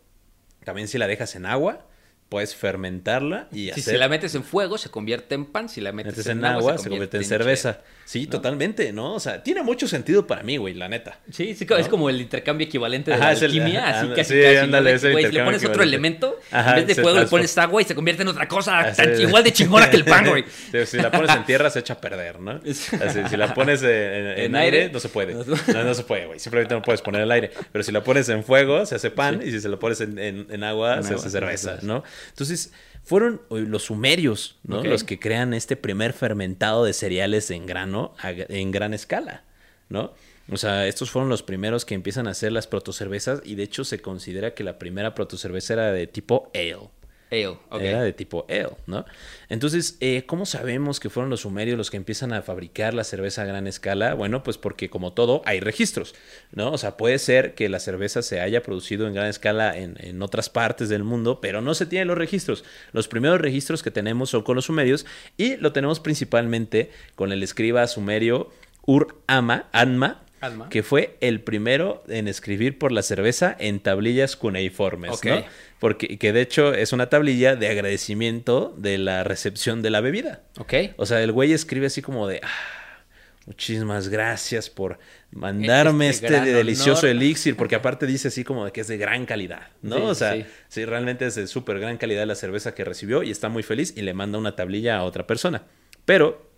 también si la dejas en agua, puedes fermentarla y hacer... si la metes en fuego, se convierte en pan. Si la metes, metes en agua, se convierte en cerveza. Sí, totalmente, ¿no? O sea, tiene mucho sentido para mí, güey, la neta. Sí, sí, es como el intercambio equivalente de Ajá, la el- alquimia, ajá, así casi sí, casi. ándale, De es que, el güey, si le pones otro elemento, Ajá, en vez de se fuego le pones agua y se convierte en otra cosa Así tan- es. igual de chingona que el pan, güey. Si la pones en tierra se echa a perder, ¿no? Así, si la pones en, aire, aire, no se puede. no No, se- se puede, güey. Simplemente no puedes poner al aire. Pero si la pones en fuego, se hace pan. Y si se lo pones en, agua, se hace se cerveza. ¿no? Entonces, fueron eh, los sumerios, ¿no? Los que crean este primer fermentado de cereales en grano en gran escala, ¿no? O sea, estos fueron los primeros que empiezan a hacer las protocervezas y de hecho se considera que la primera protocerveza era de tipo ale. Ale. Era de tipo ale, ¿no? Entonces, eh, ¿cómo sabemos que fueron los sumerios los que empiezan a fabricar la cerveza a gran escala? Bueno, pues porque como todo hay registros, ¿no? O sea, puede ser que la cerveza se haya producido en gran escala en, en otras partes del mundo, pero no se tienen los registros. Los primeros registros que tenemos son con los sumerios y lo tenemos principalmente con el escriba sumerio Ur-Ama, Anma, Que fue el primero en escribir por la cerveza en tablillas cuneiformes. ¿no? Porque que de hecho es una tablilla de agradecimiento de la recepción de la bebida. Ok. O sea, el güey escribe así como de, "Ah, muchísimas gracias por mandarme Este este, delicioso honor". elixir, porque aparte dice así como de que es de gran calidad, ¿no? Sí, o sea, sí. sí. realmente es de súper gran calidad la cerveza que recibió y está muy feliz y le manda una tablilla a otra persona. Pero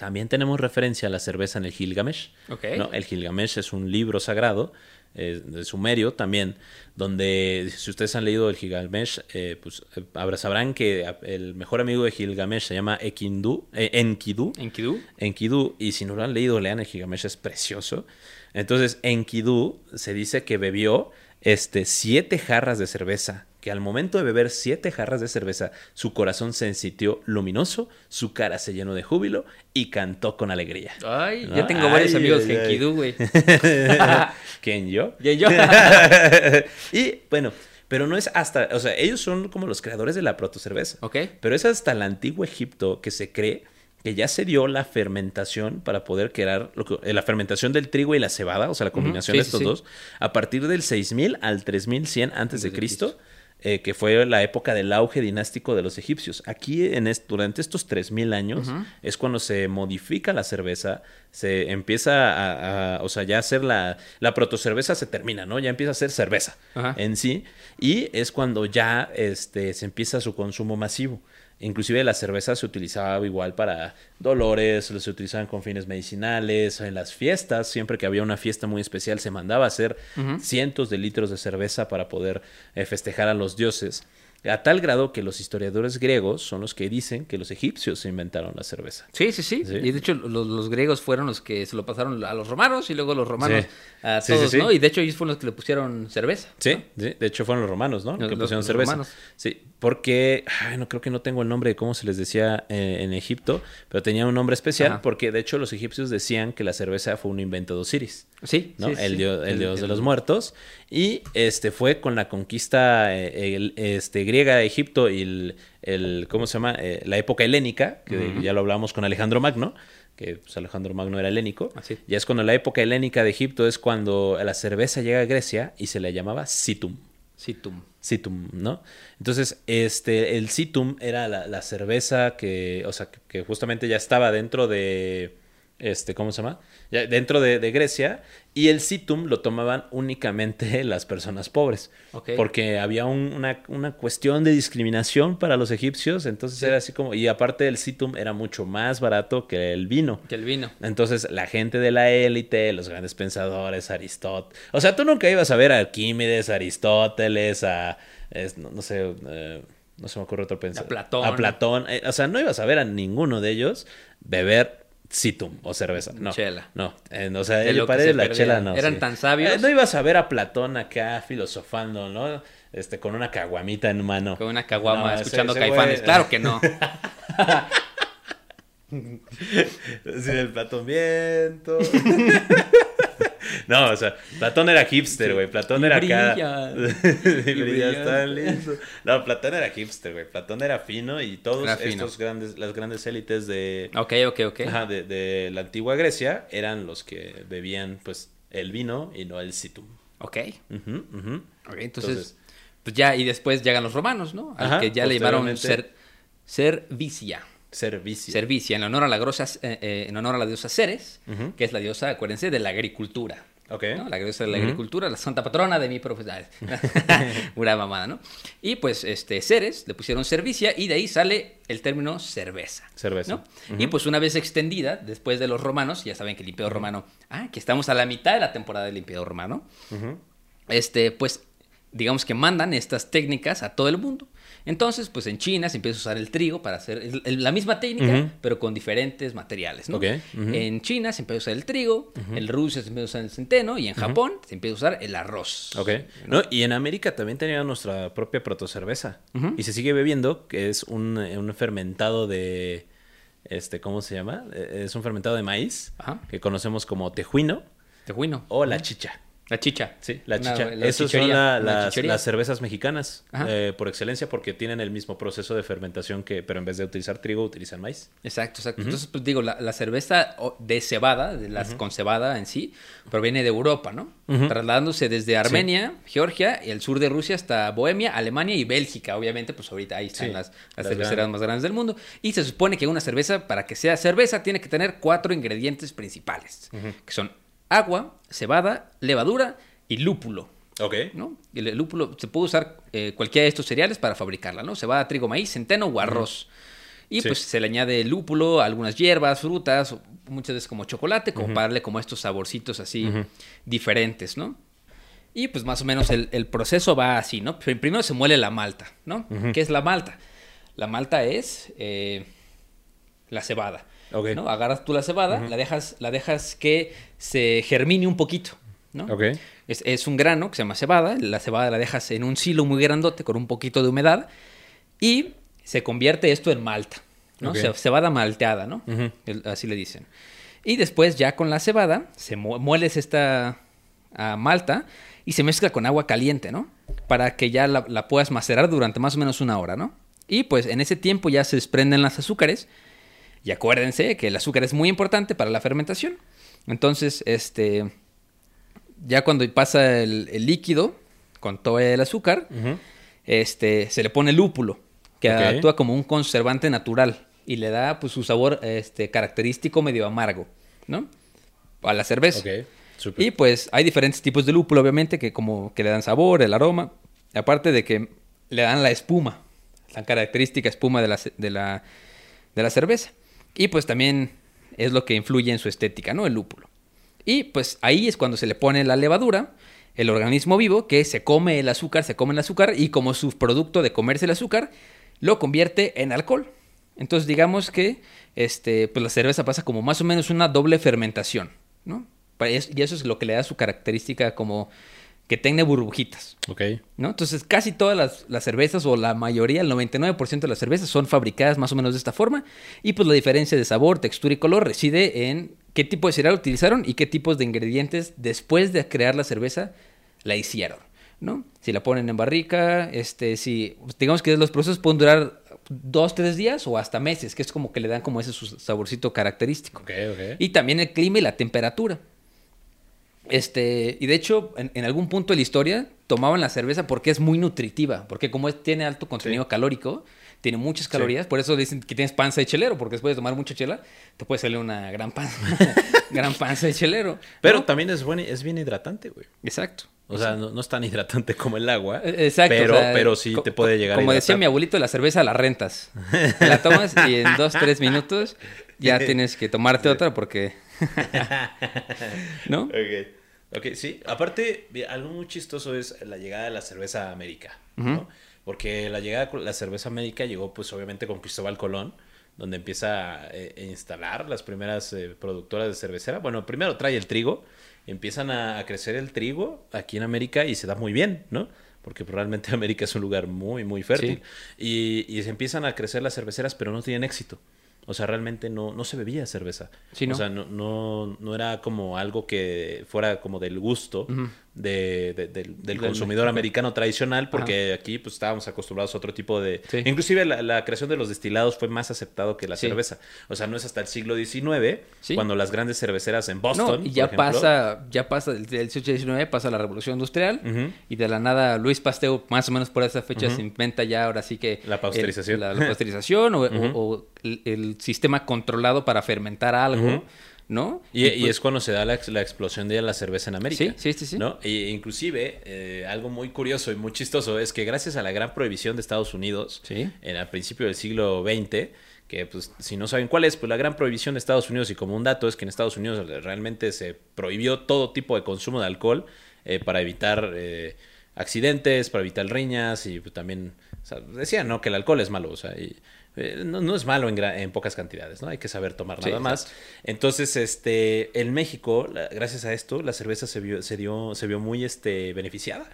también tenemos referencia a la cerveza en el Gilgamesh. ¿no? El Gilgamesh es un libro sagrado eh, de Sumerio también, donde si ustedes han leído el Gilgamesh, eh, pues eh, sabrán que el mejor amigo de Gilgamesh se llama Ekindu, eh, Enkidu. Enkidu. Enkidu, y si no lo han leído, lean el Gilgamesh, es precioso. Entonces, Enkidu se dice que bebió este, siete jarras de cerveza, que al momento de beber siete jarras de cerveza, su corazón se sintió luminoso, su cara se llenó de júbilo y cantó con alegría. Ay, ¿No? ya tengo varios amigos. Enkidu, güey. ¿Quién yo? Y yo. y bueno, pero no es hasta, o sea, ellos son como los creadores de la protocerveza. Ok. Pero es hasta el antiguo Egipto que se cree que ya se dio la fermentación para poder crear lo que- eh, la fermentación del trigo y la cebada, o sea, la combinación sí, de estos sí. dos, a partir del 6000 al 3100 antes de Antes de Cristo. Eh, que fue la época del auge dinástico de los egipcios. Aquí, en est- durante estos 3000 años, es cuando se modifica la cerveza, se empieza a, a- o sea, ya hacer la, la protocerveza se termina, ¿no? Ya empieza a ser cerveza en sí, y es cuando ya este, se empieza su consumo masivo. Inclusive la cerveza se utilizaba igual para dolores, se utilizaban con fines medicinales, en las fiestas, siempre que había una fiesta muy especial se mandaba a hacer cientos de litros de cerveza para poder eh, festejar a los dioses. A tal grado que los historiadores griegos son los que dicen que los egipcios inventaron la cerveza. Sí, sí, sí, Sí. Y de hecho, los, los griegos fueron los que se lo pasaron a los romanos y luego los romanos Sí. a todos, sí. ¿no? Y de hecho, ellos fueron los que le pusieron cerveza. Sí, ¿no? sí, de hecho fueron los romanos, ¿no? Los Los- que pusieron los cerveza. romanos. Sí, porque, ay, no creo que no tengo el nombre de cómo se les decía eh, en Egipto, pero tenía un nombre especial Ajá. porque de hecho los egipcios decían que la cerveza fue un invento de Osiris. Sí, ¿no? sí, el, sí. dios, el dios de los muertos. Y este fue con la conquista eh, el- este, griega de Egipto y el, el- ¿cómo se llama? Eh, la época helénica, que ya lo hablamos con Alejandro Magno, que pues, Alejandro Magno era helénico. Así. Ya es cuando la época helénica de Egipto es cuando la cerveza llega a Grecia y se le llamaba situm. Situm. Situm, ¿no? Entonces, este, el Situm era la, la cerveza que, o sea, que, que justamente ya estaba dentro de, este, ¿cómo se llama? Ya dentro de, de Grecia, y el Situm lo tomaban únicamente las personas pobres, porque había un- una, una cuestión de discriminación para los egipcios, entonces era así como, y aparte el Situm era mucho más barato que el vino. Que el vino. Entonces, la gente de la élite, los grandes pensadores, Aristóteles. O sea, tú nunca ibas a ver a Arquímedes, a Aristóteles, a. es- no, no sé. eh, no se me ocurre otro pensador. A Platón. A Platón. eh, o sea, no ibas a ver a ninguno de ellos beber situm o cerveza. No. Chela. No. eh, o sea, el padre de la perdía. chela no. Eran sí. tan sabios. Eh, no ibas a ver a Platón acá filosofando, ¿no? Este, con una caguamita en mano. Con una caguama No, ese- escuchando ese caifanes. güey- Claro que no. Sí, el Platón viento. no, o sea, Platón era hipster, güey. Platón Y era brilla. acá. Y brilla tan lindo. No, Platón era hipster, güey. Platón era fino y todos Era fino. estos grandes, las grandes élites de, ok, ok, ok. ajá, de, de la antigua Grecia eran los que bebían, pues, el vino y no el situm. Ok. Ok, entonces, pues ya, y después llegan los romanos, ¿no? Al Ajá, que ya le llamaron ser, servicia. Servicio. Servicia, en honor a la grosa, eh, eh, en honor a la diosa Ceres, que es la diosa, acuérdense, de la agricultura. Ok. ¿no? La diosa de la agricultura, la santa patrona de mi profesión. Una mamada, ¿no? Y pues este Ceres le pusieron servicia y de ahí sale el término cerveza. Cerveza. ¿no? Y pues una vez extendida, después de los romanos, ya saben que el Imperio Romano, ah, que estamos a la mitad de la temporada del Imperio Romano, este, pues, digamos que mandan estas técnicas a todo el mundo. Entonces, pues en China se empieza a usar el trigo para hacer el- el- la misma técnica, pero con diferentes materiales, ¿no? En China se empieza a usar el trigo, en Rusia se empieza a usar el centeno y en Japón se empieza a usar el arroz. Ok. No, y en América también tenía nuestra propia protocerveza. Y se sigue bebiendo, que es un, un fermentado de. Este, ¿Cómo se llama? Eh, Es un fermentado de maíz Ajá. que conocemos como tejuino Tejuino. o la chicha. La chicha. Sí, la chicha. la Esas son la- las, cervezas mexicanas eh, por excelencia porque tienen el mismo proceso de fermentación que, pero en vez de utilizar trigo, utilizan maíz. Exacto, exacto. Entonces, pues digo, la, la cerveza de cebada, de las con cebada en sí, proviene de Europa, ¿no? Ujú. Trasladándose desde Armenia, Georgia, y el sur de Rusia hasta Bohemia, Alemania y Bélgica. Obviamente, pues ahorita ahí están Sí, las, las las cerveceras grandes. más grandes del mundo. Y se supone que una cerveza, para que sea cerveza, tiene que tener cuatro ingredientes principales, que son agua, cebada, levadura y lúpulo. Ok. ¿no? El lúpulo se puede usar eh, cualquiera de estos cereales para fabricarla, ¿no? Cebada, trigo, maíz, centeno o arroz. Y Sí. pues se le añade lúpulo, algunas hierbas, frutas, muchas veces como chocolate, como para darle como estos saborcitos así diferentes, ¿no? Y pues más o menos el, el proceso va así, ¿no? Pr- Primero se muele la malta, ¿no? ¿Qué es la malta? La malta es eh, la cebada. Ok. ¿no? Agarras tú la cebada, la, dejas, la dejas que se germine un poquito, ¿no? Ok. Es, es un grano que se llama cebada. La cebada la dejas en un silo muy grandote con un poquito de humedad y se convierte esto en malta, ¿no? Cebada malteada, ¿no? Así le dicen. Y después ya con la cebada se mu- mueles esta ah, malta y se mezcla con agua caliente, ¿no? Para que ya la, la puedas macerar durante más o menos una hora, ¿no? Y pues en ese tiempo ya se desprenden las azúcares. Y acuérdense que el azúcar es muy importante para la fermentación. Entonces, este, ya cuando pasa el, el líquido con todo el azúcar, este, se le pone lúpulo, que actúa como un conservante natural y le da pues, su sabor este, característico medio amargo, ¿no? A la cerveza. Y pues hay diferentes tipos de lúpulo, obviamente, que como que le dan sabor, el aroma, aparte de que le dan la espuma, la característica espuma de la, de la, de la cerveza. Y pues también es lo que influye en su estética, ¿no? El lúpulo. Y pues ahí es cuando se le pone la levadura, el organismo vivo, que se come el azúcar, se come el azúcar y como subproducto de comerse el azúcar, lo convierte en alcohol. Entonces digamos que este, pues la cerveza pasa como más o menos una doble fermentación, ¿no? Y eso es lo que le da su característica como que tenga burbujitas, Ok. ¿no? Entonces casi todas las, las cervezas o la mayoría, el 99% de las cervezas son fabricadas más o menos de esta forma y pues la diferencia de sabor, textura y color reside en qué tipo de cereal utilizaron y qué tipos de ingredientes después de crear la cerveza la hicieron, ¿no? Si la ponen en barrica, este, si digamos que los procesos pueden durar dos, tres días o hasta meses, que es como que le dan como ese su saborcito característico. Ok, ok. Y también el clima y la temperatura. Este, y de hecho, en, en algún punto de la historia tomaban la cerveza porque es muy nutritiva, porque como es- tiene alto contenido calórico, tiene muchas calorías, por eso dicen que tienes panza de chelero, porque después de tomar mucha chela, te puede salir una gran panza, gran panza de chelero. Pero ¿no? también es, buen, es bien hidratante, güey. Exacto. O sea, no, no es tan hidratante como el agua. Eh, Exacto. Pero, o sea, pero sí te puede llegar a Como decía mi abuelito, la cerveza la rentas. La tomas y en dos, tres minutos ya tienes que tomarte otra porque... ¿No? Ok, sí. Aparte, algo muy chistoso es la llegada de la cerveza a América, ¿no? Porque la llegada de la cerveza a América llegó, pues, obviamente con Cristóbal Colón, donde empieza a, eh, instalar las primeras eh, productoras de cervecera. Bueno, primero trae el trigo, empiezan a, a crecer el trigo aquí en América y se da muy bien, ¿no? Porque realmente América es un lugar muy, muy fértil. Y, y se empiezan a crecer las cerveceras, pero no tienen éxito. O sea, realmente no, no se bebía cerveza. Sí, ¿no? O sea, no, no, no era como algo que fuera como del gusto de, de- del, del consumidor México. americano tradicional, porque aquí pues estábamos acostumbrados a otro tipo de... Sí. Inclusive la, la creación de los destilados fue más aceptado que la Sí. cerveza. O sea, no es hasta el siglo XIX, Sí. cuando las grandes cerveceras en Boston... No, y ya por ejemplo, pasa, ya pasa del del 18-19, pasa la revolución industrial y de la nada Luis Pasteur, más o menos por esa fecha, se inventa ya ahora sí que... La pasteurización. el- la, la pasteurización o, o- o el, el sistema controlado para fermentar algo. ¿No? Y, y pues- es cuando se da la explosión de la cerveza en América. Sí, sí, sí, sí. ¿no? E inclusive, eh, algo muy curioso y muy chistoso es que gracias a la gran prohibición de Estados Unidos, Sí. en al principio del siglo XX, que pues si no saben cuál es, pues la gran prohibición de Estados Unidos y como un dato es que en Estados Unidos realmente se prohibió todo tipo de consumo de alcohol eh, para evitar eh, accidentes, para evitar riñas y pues, también o sea, decían no que el alcohol es malo, o sea, y, eh, no, no es malo en, pocas cantidades, ¿no? Hay que saber tomar Sí, nada más. Entonces, este, en México, la- gracias a esto, la cerveza se vio, se dio, se vio muy este, beneficiada.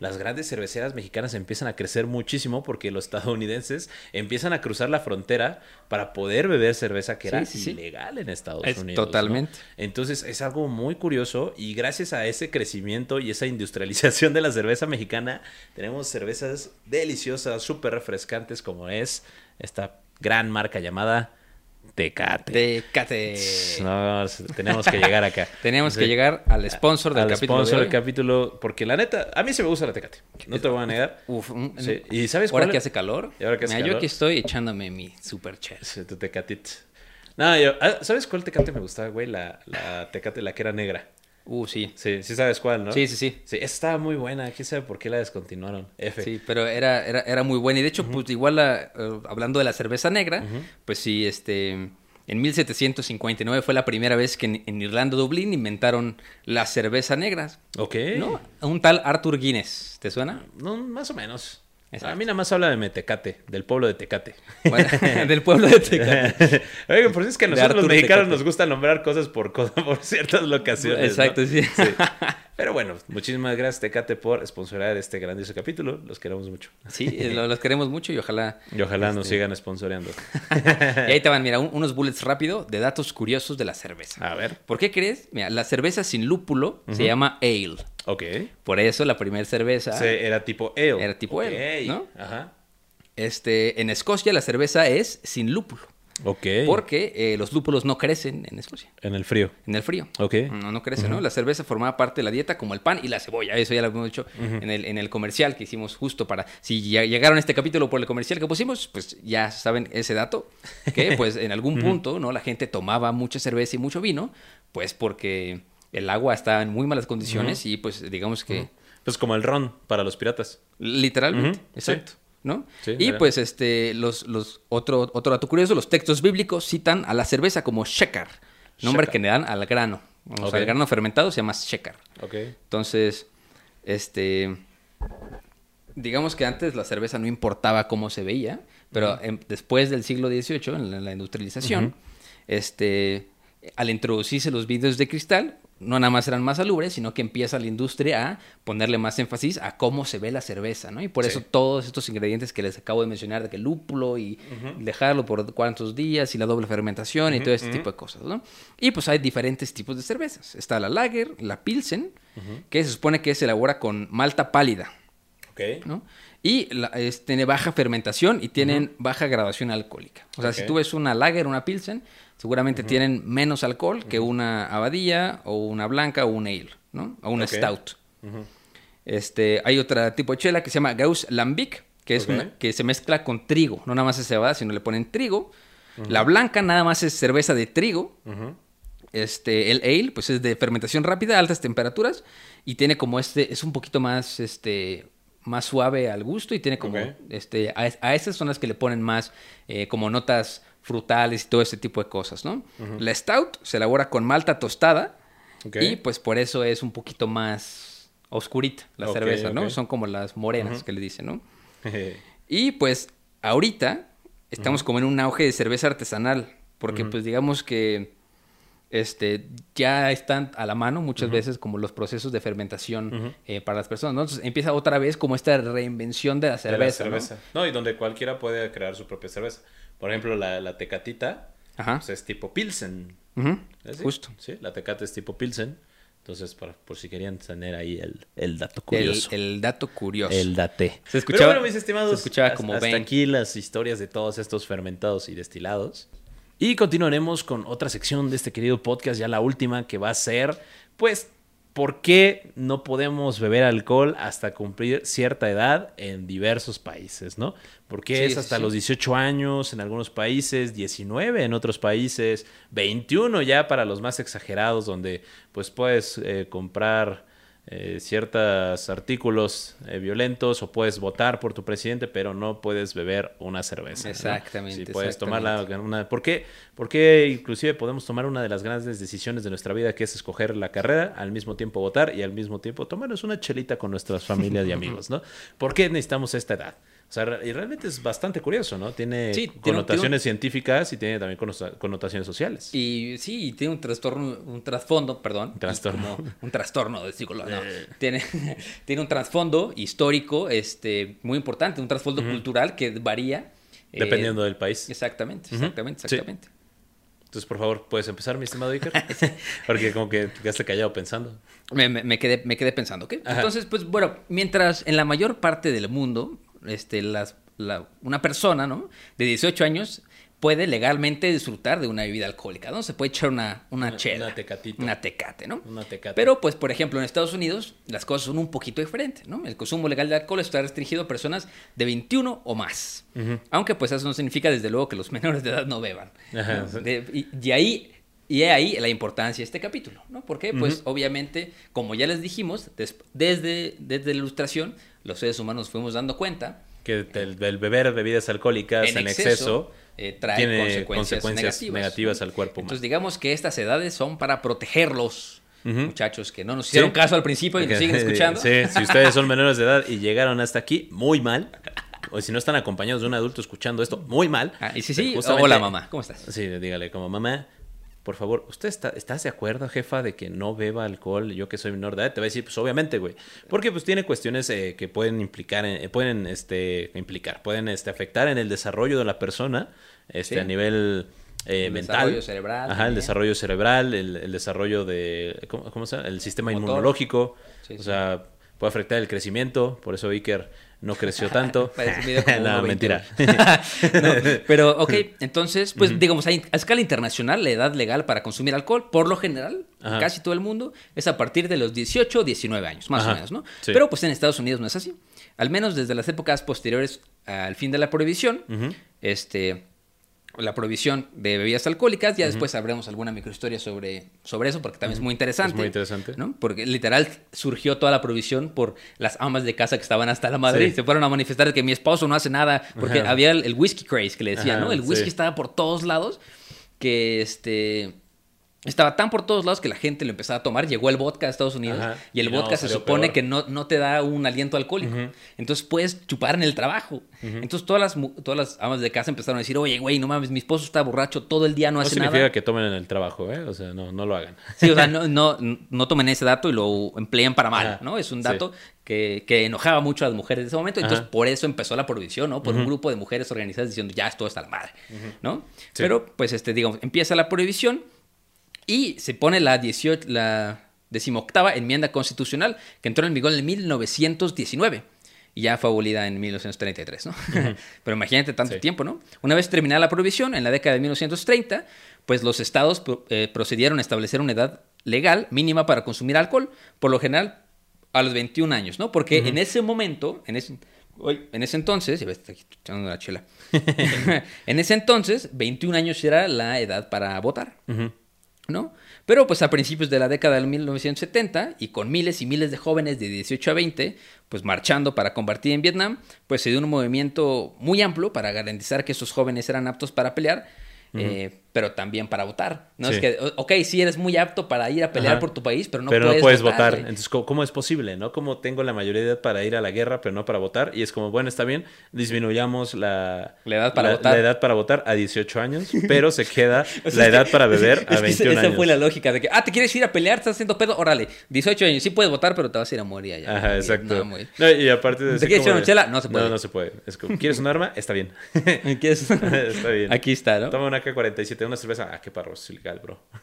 Las grandes cerveceras mexicanas empiezan a crecer muchísimo porque los estadounidenses empiezan a cruzar la frontera para poder beber cerveza que Sí, era sí, ilegal en Estados Es Unidos. ¿no? totalmente. Entonces es algo muy curioso y gracias a ese crecimiento y esa industrialización de la cerveza mexicana, tenemos cervezas deliciosas, súper refrescantes como es esta gran marca llamada Tecate. Tecate. No, tenemos que llegar acá. Tenemos que llegar al sponsor del Al capítulo. sponsor de del capítulo, porque la neta, a mí se me gusta la Tecate. No te voy a negar. Uf, un- Sí, ¿y sabes ahora cuál? que hace calor. Y ahora que hace Mira, yo calor. aquí estoy echándome mi super. Sí, tu Tecatit. No, yo- ah, ¿sabes cuál Tecate me gustaba, güey? La, la Tecate, la que era negra. Uh, sí. Sí, sí sabes cuál, ¿no? Sí, sí, sí. Sí, estaba muy buena. ¿Quién sabe por qué la descontinuaron? F. Sí, pero era, era, era muy buena. Y de hecho, pues igual la- eh, hablando de la cerveza negra, pues sí, este. En 1759 fue la primera vez que en, en Irlanda, Dublín, inventaron la cerveza negra. Ok. ¿No? Un tal Arthur Guinness. ¿Te suena? No, más o menos. Exacto. A mí nada más habla de Metecate, del pueblo de Tecate. Bueno, del pueblo de Tecate. Oigan, por eso es que a nosotros los mexicanos Tecate. nos gusta nombrar cosas por, ciertas locaciones. Exacto, ¿no? sí. Pero bueno, muchísimas gracias Tecate por sponsorar este grandioso capítulo. Los queremos mucho. Sí, lo- los queremos mucho y ojalá. Y ojalá nos este, sigan sponsoreando. Y ahí te van, mira, un- unos bullets rápido de datos curiosos de la cerveza. A ver. ¿Por qué crees? Mira, la cerveza sin lúpulo se llama ale. Ok. Por eso la primera cerveza. Sí, era tipo ale. Era tipo Ok. ale, ¿no? Ajá. Este, en Escocia la cerveza es sin lúpulo. Ok. Porque eh, los lúpulos no crecen en Escocia. En el frío. En el frío. Ok. No, no crece, ¿no? La cerveza formaba parte de la dieta como el pan y la cebolla. Eso ya lo hemos dicho en, el, en el comercial que hicimos justo para... Si ya llegaron a este capítulo por el comercial que pusimos, pues ya saben ese dato. Que pues en algún punto, ¿no? La gente tomaba mucha cerveza y mucho vino, pues porque el agua está en muy malas condiciones y pues digamos que... Pues como el ron para los piratas. Literalmente, exacto. ¿No? Sí, y pues este, los, los, otro, otro dato curioso, los textos bíblicos citan a la cerveza como shekar, nombre Shekar. que le dan al grano. O sea, el grano fermentado se llama shekar. Ok. Entonces, este, digamos que antes la cerveza no importaba cómo se veía, pero después del siglo XVIII, en la, en la industrialización, este, al introducirse los vidrios de cristal, no nada más eran más salubres, sino que empieza la industria a ponerle más énfasis a cómo se ve la cerveza, ¿no? Y por Sí. eso todos estos ingredientes que les acabo de mencionar, de que el lúpulo y dejarlo por cuántos días y la doble fermentación y todo este tipo de cosas, ¿no? Y pues hay diferentes tipos de cervezas. Está la lager, la pilsen, que se supone que se elabora con malta pálida, Ok. ¿no? Y la- es- tiene baja fermentación y tienen baja graduación alcohólica. O sea, si tú ves una lager, una pilsen, seguramente tienen menos alcohol que una abadía o una blanca o un ale, ¿no? O Ok. stout. Este, hay otra tipo de chela que se llama Gauss Lambic, que es una que se mezcla con trigo, no nada más es cebada, sino le ponen trigo. La blanca nada más es cerveza de trigo. Este, el ale, pues es de fermentación rápida, altas temperaturas, y tiene como este, es un poquito más, este, más suave al gusto y tiene como, este, a, a esas son las que le ponen más eh, como notas frutales y todo ese tipo de cosas, ¿no? La stout se elabora con malta tostada y pues por eso es un poquito más oscurita la cerveza, ¿no? Son como las morenas que le dicen, ¿no? Y pues ahorita estamos como en un auge de cerveza artesanal, porque pues digamos que este ya están a la mano muchas veces como los procesos de fermentación eh, para las personas, ¿no? Entonces empieza otra vez como esta reinvención de la De la cerveza, ¿no? cerveza. ¿no? y donde cualquiera puede crear su propia cerveza. Por ejemplo, la, la tecatita Ajá. pues, es tipo Pilsen. Ujú, ¿Es así? Justo. Sí, la tecate es tipo Pilsen. Entonces, para, por si querían tener ahí el, el dato curioso. el dato curioso. El date. Se escuchaba- Pero bueno, mis estimados, se escuchaba como hasta ven. aquí las historias de todos estos fermentados y destilados. Y continuaremos con otra sección de este querido podcast, ya la última, que va a ser, pues, ¿por qué no podemos beber alcohol hasta cumplir cierta edad en diversos países, no? Porque Sí, es hasta sí. los 18 años en algunos países, 19 en otros países, 21 ya para los más exagerados, donde pues puedes eh, comprar eh, ciertos artículos eh, violentos o puedes votar por tu presidente, pero no puedes beber una cerveza. ¿no? Exactamente, Sí, puedes tomar la- una... ¿Por qué? Porque inclusive podemos tomar una de las grandes decisiones de nuestra vida, que es escoger la carrera, al mismo tiempo votar y al mismo tiempo tomarnos una chelita con nuestras familias y amigos, ¿no? ¿Por qué necesitamos esta edad? O sea, y realmente es bastante curioso, ¿no? Tiene Sí, tiene un- connotaciones científicas y tiene también conno- connotaciones sociales. Y sí, y tiene un trastorno, un trasfondo, perdón. Trastorno. como un trastorno de psicología. No, tiene, tiene un trasfondo histórico, este, muy importante, un trasfondo cultural que varía. eh, Dependiendo del país. Exactamente, exactamente, sí. exactamente. Entonces, por favor, ¿puedes empezar, mi estimado Iker? Porque como que te quedaste callado pensando. Me, me- me quedé, me quedé pensando, ¿ok? Ajá. Entonces, pues bueno, mientras en la mayor parte del mundo, este, las, la- una persona, ¿no? De 18 años puede legalmente disfrutar de una bebida alcohólica, ¿no? Se puede echar una, una, Una- chela. una tecatita. Una tecate, ¿no? Una tecate. Pero, pues, por ejemplo, en Estados Unidos las cosas son un poquito diferentes, ¿no? El consumo legal de alcohol está restringido a personas de 21 o más. Aunque, pues, eso no significa, desde luego, que los menores de edad no beban. Ajá, ¿no? sí. De- y, y ahí y ahí la importancia de este capítulo, ¿no? Porque, pues, obviamente, como ya les dijimos, des- desde, desde la ilustración, los seres humanos nos fuimos dando cuenta Que el, el beber bebidas alcohólicas en, en exceso, exceso, eh, trae tiene consecuencias, consecuencias negativas, negativas al cuerpo humano. Entonces, digamos que estas edades son para protegerlos, Ujú. muchachos, que no nos hicieron Sí. caso al principio y nos siguen escuchando. Sí, si ustedes son menores de edad y llegaron hasta aquí, muy mal. O si no están acompañados de un adulto escuchando esto, muy mal. Ah, y sí, sí, hola mamá, ¿cómo estás? Sí, dígale como mamá, por favor, ¿usted está, estás de acuerdo, jefa, de que no beba alcohol? Yo que soy menor de edad, te va a decir, pues obviamente, güey. Porque pues tiene cuestiones eh, que pueden implicar, en- eh, pueden este, implicar, pueden este, afectar en el desarrollo de la persona, este, Sí. a nivel eh, El mental. desarrollo cerebral Ajá, el desarrollo cerebral, el, el desarrollo de, ¿cómo, cómo se llama? El sistema Motor. inmunológico. Sí, o sí. sea, puede afectar el crecimiento, por eso Iker no creció tanto. Parece un video como no, 1.20. mentira. No, pero, ok, entonces, pues digamos, a, escala internacional, la edad legal para consumir alcohol, por lo general, en Ajá. casi todo el mundo, es a partir de los 18 o 19 años, más Ajá, o menos, ¿no? sí. Pero pues en Estados Unidos no es así. Al menos desde las épocas posteriores al fin de la prohibición, este, la prohibición de bebidas alcohólicas, ya después sabremos alguna microhistoria sobre, sobre eso, porque también es muy interesante. Es muy interesante. ¿no? Porque literal surgió toda la prohibición por las amas de casa que estaban hasta la madre Sí. y se fueron a manifestar que mi esposo no hace nada, porque Ajá. había el, el whisky craze que le decían, Ajá, ¿no? El whisky sí. estaba por todos lados, que este... Estaba tan por todos lados que la gente lo empezaba a tomar. Llegó el vodka a Estados Unidos Ajá. y el no, vodka se supone peor. que no, no te da un aliento alcohólico. Entonces puedes chupar en el trabajo. Entonces todas las, todas las amas de casa empezaron a decir, oye, güey, no mames, mi esposo está borracho todo el día, no, No hace significa nada. que tomen en el trabajo, ¿eh? O sea, no, no lo hagan. Sí, o sea, no, no, no tomen ese dato y lo emplean para mal, Ajá, ¿no? Es un sí. dato que, que enojaba mucho a las mujeres de ese momento. Entonces, Ajá. por eso empezó la prohibición, ¿no? Por un grupo de mujeres organizadas diciendo, ya, esto está la madre, ¿no? Sí. Pero, pues, este, digamos, empieza la prohibición y se pone la 18, la decimoctava enmienda constitucional que entró en vigor en 1919 y ya fue abolida en 1933, ¿no? Pero imagínate tanto Sí. tiempo, ¿no? Una vez terminada la prohibición, en la década de 1930, pues los estados pro- eh, procedieron a establecer una edad legal mínima para consumir alcohol, por lo general a los 21 años, ¿no? Porque en ese momento, en ese, en ese entonces, ya ves, está aquí echando la chela. en ese entonces, 21 años era la edad para votar. ¿No? Pero pues a principios de la década del 1970 y con miles y miles de jóvenes de 18 a 20 pues marchando para combatir en Vietnam, pues se dio un movimiento muy amplio para garantizar que esos jóvenes eran aptos para pelear, eh, pero también para votar. No Sí. es que, ok, sí eres muy apto para ir a pelear Ajá. por tu país, pero no pero puedes, no puedes votar. Entonces, ¿cómo, es posible? ¿No? Como tengo la mayoría de edad para ir a la guerra, pero no para votar. Y es como, bueno, está bien, disminuyamos la, La edad para votar. la edad para votar a 18 años, pero se queda O sea, la que- edad para beber a es que 21 esa años. fue la lógica de que, ah, te quieres ir a pelear, estás haciendo pedo, órale, 18 años, sí puedes votar, pero te vas a ir a morir allá. Ajá, exacto. No. No, y aparte de ¿Te quieres echar una chela? No se puede. No, no se puede. Es como, ¿quieres un arma? Está bien. ¿Quieres? Está bien. Aquí está, ¿no? Toma una K-47, una cerveza. Ah, qué parro, es ilegal, bro.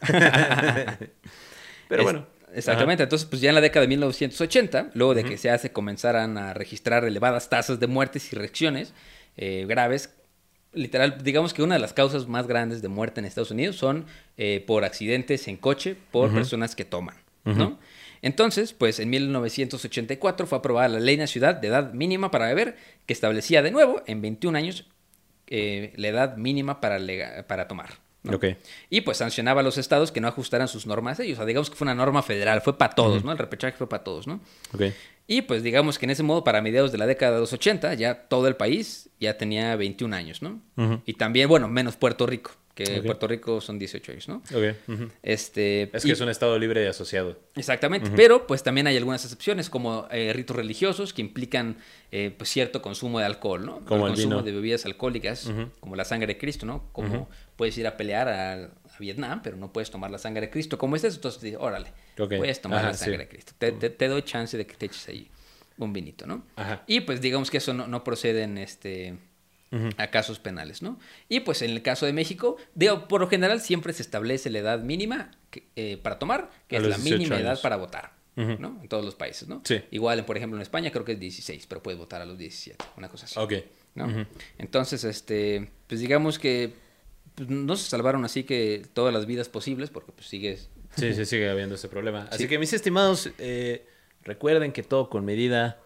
Pero Es- bueno. Exactamente, entonces pues ya en la década de 1980, luego de que se hace comenzaran a registrar elevadas tasas de muertes y reacciones eh, graves, literal, digamos que una de las causas más grandes de muerte en Estados Unidos son eh, por accidentes en coche por personas que toman, ¿no? Entonces, pues en 1984 fue aprobada la ley en la ciudad de edad mínima para beber, que establecía de nuevo en 21 años eh, la edad mínima para, para tomar. ¿No? Ok. Y pues sancionaba a los estados que no ajustaran sus normas a ellos. O sea, digamos que fue una norma federal, fue para todos, ¿no? El repechaje fue para todos, ¿no? Ok. Y pues digamos que en ese modo, para mediados de la década de los 80, ya todo el país ya tenía 21 años, ¿no? Y también, bueno, menos Puerto Rico, que. Puerto Rico son 18 años, ¿no? Ok. ujú. Este, Es que y- es un estado libre y asociado. Exactamente, pero pues también hay algunas excepciones como eh, ritos religiosos que implican eh, pues cierto consumo de alcohol, ¿no? Como el consumo vino. de bebidas alcohólicas, como la sangre de Cristo, ¿no? Como puedes ir a pelear a, a Vietnam, pero no puedes tomar la sangre de Cristo. Como es eso, entonces dices, órale, Ok. puedes tomar Ajá, la sangre sí. de Cristo. Te, te- te doy chance de que te eches ahí un vinito, ¿no? Ajá. Y pues digamos que eso no, no procede en este a casos penales, ¿no? Y pues en el caso de México, por lo general siempre se establece la edad mínima que, eh, para tomar, que A es la 18 mínima edad para votar. ¿no? En todos los países, ¿no? Sí. Igual, por ejemplo, en España creo que es 16, pero puedes votar a los 17, una cosa así. Ok. ¿no? Entonces, este, pues digamos que pues, no se salvaron así que todas las vidas posibles, porque pues sigues... Sí, sí, sigue habiendo ese problema. Así Sí. que, mis estimados, eh, recuerden que todo con medida.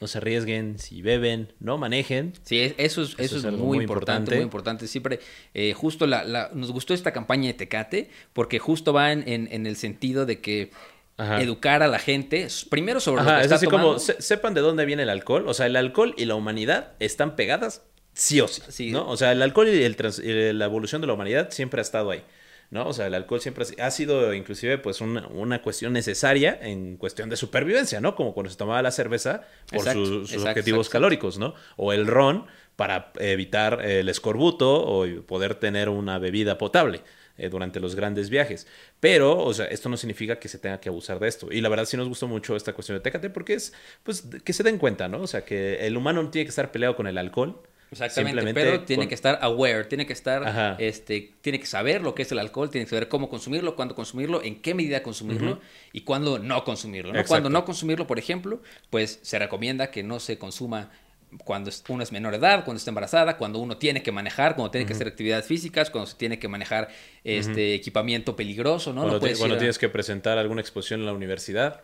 No se arriesguen. Si beben, no manejen. Sí, es- eso es, eso Eso es muy, muy importante, importante. muy importante. Siempre, eh, justo la, la- nos gustó esta campaña de Tecate, porque justo va en, en- en el sentido de que Ajá. educar a la gente, primero sobre lo que es está así como se- sepan de dónde viene el alcohol. O sea, el alcohol y la humanidad están pegadas sí o sí. Sí. ¿no? O sea, el alcohol y, el trans- y la evolución de la humanidad siempre ha estado ahí. ¿No? O sea, el alcohol siempre ha- sido inclusive pues una, una cuestión necesaria en cuestión de supervivencia, ¿no? Como cuando se tomaba la cerveza por Exacto, sus, sus exacto, objetivos exacto. calóricos, ¿no? O el ron para evitar el escorbuto o poder tener una bebida potable eh, durante los grandes viajes. Pero, o sea, esto no significa que se tenga que abusar de esto. Y la verdad sí nos gustó mucho esta cuestión de Tecate porque es, pues, que se den cuenta, ¿no? O sea, que el humano no tiene que estar peleado con el alcohol. Exactamente, pero tiene con- que estar aware, tiene que estar, Ajá. este, tiene que saber lo que es el alcohol, tiene que saber cómo consumirlo, cuándo consumirlo, en qué medida consumirlo y cuándo no consumirlo. ¿no? Cuando no consumirlo, por ejemplo, pues se recomienda que no se consuma cuando uno es menor de edad, cuando está embarazada, cuando uno tiene que manejar, cuando tiene que hacer actividades físicas, cuando se tiene que manejar este equipamiento peligroso, ¿no? cuando no a- tienes que presentar alguna exposición en la universidad.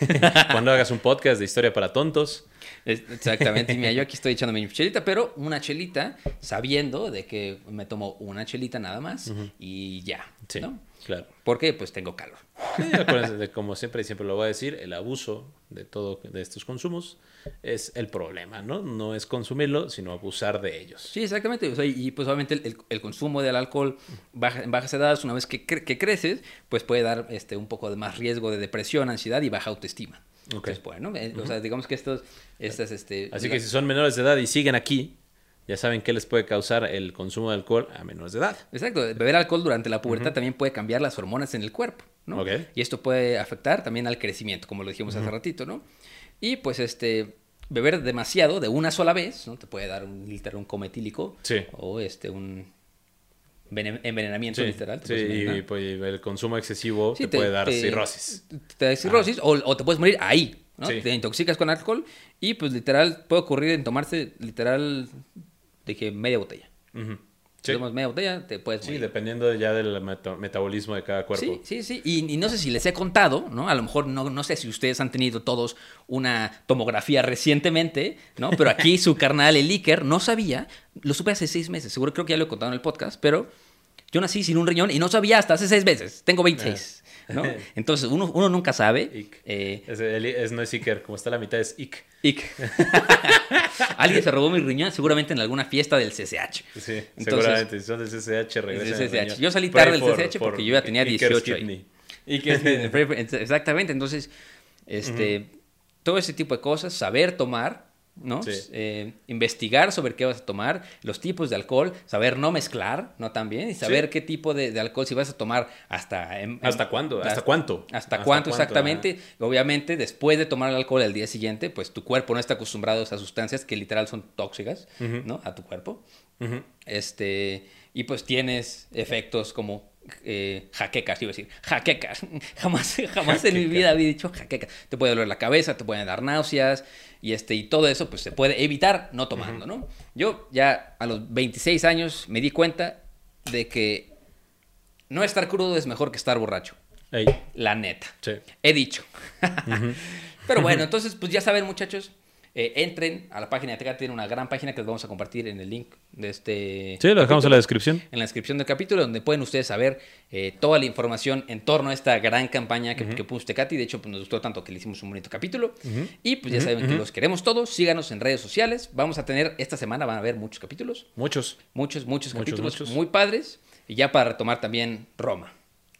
cuando hagas un podcast de historia para tontos. Exactamente, y mira, yo aquí estoy echándome mi chelita, pero una chelita sabiendo de que me tomo una chelita nada más y ya, Sí, ¿no? Claro. Porque pues tengo calor. Sí, acuérdense de, como siempre y siempre lo voy a decir, el abuso de todo de estos consumos es el problema, ¿no? No es consumirlo, sino abusar de ellos. Sí, exactamente. o sea, y pues obviamente el, consumo del alcohol baja, en bajas edades, una vez que, cre- que creces, pues puede dar este, un poco de más riesgo de depresión, ansiedad y baja autoestima. Ok. Entonces, bueno, eh, o sea, digamos que estos, estas, este... Así que si son menores de edad y siguen aquí, ya saben qué les puede causar el consumo de alcohol a menores de edad. Exacto, beber alcohol durante la pubertad también puede cambiar las hormonas en el cuerpo, ¿no? Ok. Y esto puede afectar también al crecimiento, como lo dijimos hace ratito, ¿no? Y pues este beber demasiado de una sola vez, ¿no? Te puede dar un literal un coma etílico Sí. o este un vene- envenenamiento Sí, literal. te sí, y pues, el consumo excesivo Sí, te, puede dar cirrosis. Te da cirrosis o, o te puedes morir ahí, ¿no? Sí. Te intoxicas con alcohol y pues literal puede ocurrir en tomarse literal dije media botella. Si Sí. tomas media botella te puedes Sí, morir. dependiendo ya del meta- metabolismo de cada cuerpo. Sí, sí, sí. Y, y no sé si les he contado, ¿no? A lo mejor no, no sé si ustedes han tenido todos una tomografía recientemente, ¿no? Pero aquí su carnal, el Iker, no sabía. Lo supe hace seis meses. Seguro creo que ya lo he contado en el podcast, pero yo nací sin un riñón y no sabía hasta hace seis meses. Tengo 26, ¿no? Entonces uno, uno nunca sabe. Ick. Eh, Es, no es Iker, como está la mitad es Ick. Ick. Alguien se robó mi riñón seguramente en alguna fiesta del CCH. Sí, Entonces, seguramente. Si son del CCH, regresan. Del CCH. Yo salí tarde del CCH porque yo ya tenía Iker's 18 ahí. kidney. Y que exactamente, entonces, este, todo ese tipo de cosas, saber tomar, ¿no? Sí. Eh, investigar sobre qué vas a tomar, los tipos de alcohol, saber no mezclar, ¿no? También, y saber Sí. qué tipo de, de alcohol, si vas a tomar hasta... em- ¿Hasta cuándo? ¿Hasta cuánto? Hasta, ¿Hasta cuánto, cuánto? exactamente. Obviamente, después de tomar el alcohol al día siguiente, pues tu cuerpo no está acostumbrado a esas sustancias que literal son tóxicas, ¿no? A tu cuerpo. Ujú. Este, y pues tienes efectos como eh, jaquecas, iba a decir, jaquecas. Jamás, jamás en mi vida había dicho jaquecas. Te puede doler la cabeza, te pueden dar náuseas y, este, y todo eso pues se puede evitar no tomando, ¿no? Yo ya a los 26 años me di cuenta de que no estar crudo es mejor que estar borracho. Ey, La neta. sí. He dicho. Pero bueno, entonces, pues ya saben, muchachos. Eh, entren a la página de Tecate, tiene una gran página que les vamos a compartir en el link de este. Sí, lo dejamos en la capítulo, descripción. En la descripción del capítulo, donde pueden ustedes saber eh, toda la información en torno a esta gran campaña que, que puso Tecate. Y de hecho, pues nos gustó tanto que le hicimos un bonito capítulo. Y pues ya saben que los queremos todos. Síganos en redes sociales. Vamos a tener, esta semana van a haber muchos capítulos. Muchos. Muchos, muchos Muchos, capítulos muchos. muy padres. Y ya para retomar también Roma.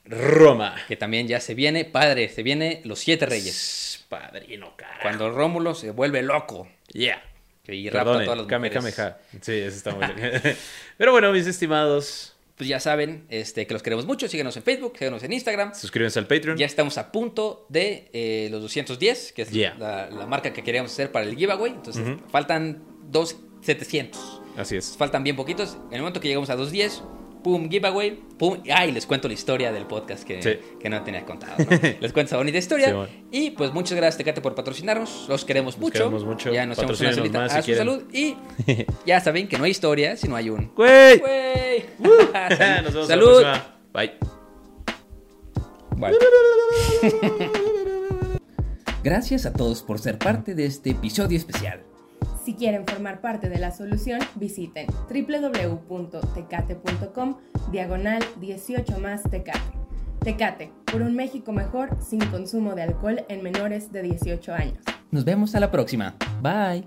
Roma. Que también ya se viene, padre, se viene los siete reyes. Padrino, cara. Cuando Rómulo se vuelve loco Yeah. y rapta a todas las Kame, mujeres. Kame, ja. Sí, eso está muy bien. Pero bueno, mis estimados, Pues ya saben este, que los queremos mucho. Síguenos en Facebook, síguenos en Instagram. suscríbanse al Patreon. Ya estamos a punto de eh, los 210, que es Yeah. la, la marca que queríamos hacer para el giveaway. Entonces, faltan dos 700. Así es. Faltan bien poquitos. En el momento que llegamos a 210, pum, giveaway, pum. Ay, les cuento la historia del podcast que, Sí. que no tenía contado. ¿no? les cuento esa bonita historia. Sí, bueno. Y pues muchas gracias, Tecate, por patrocinarnos. Los queremos mucho. queremos mucho. Ya nos echamos una más a si su salud. Y ya saben que no hay historia si no hay un. ¡Güey! ¡Güey! Nos vemos Salud. la. Bye. Bye. Gracias a todos por ser parte de este episodio especial. Si quieren formar parte de la solución, visiten www.tecate.com diagonal 18 más Tecate. Tecate, por un México mejor sin consumo de alcohol en menores de 18 años. Nos vemos a la próxima. Bye.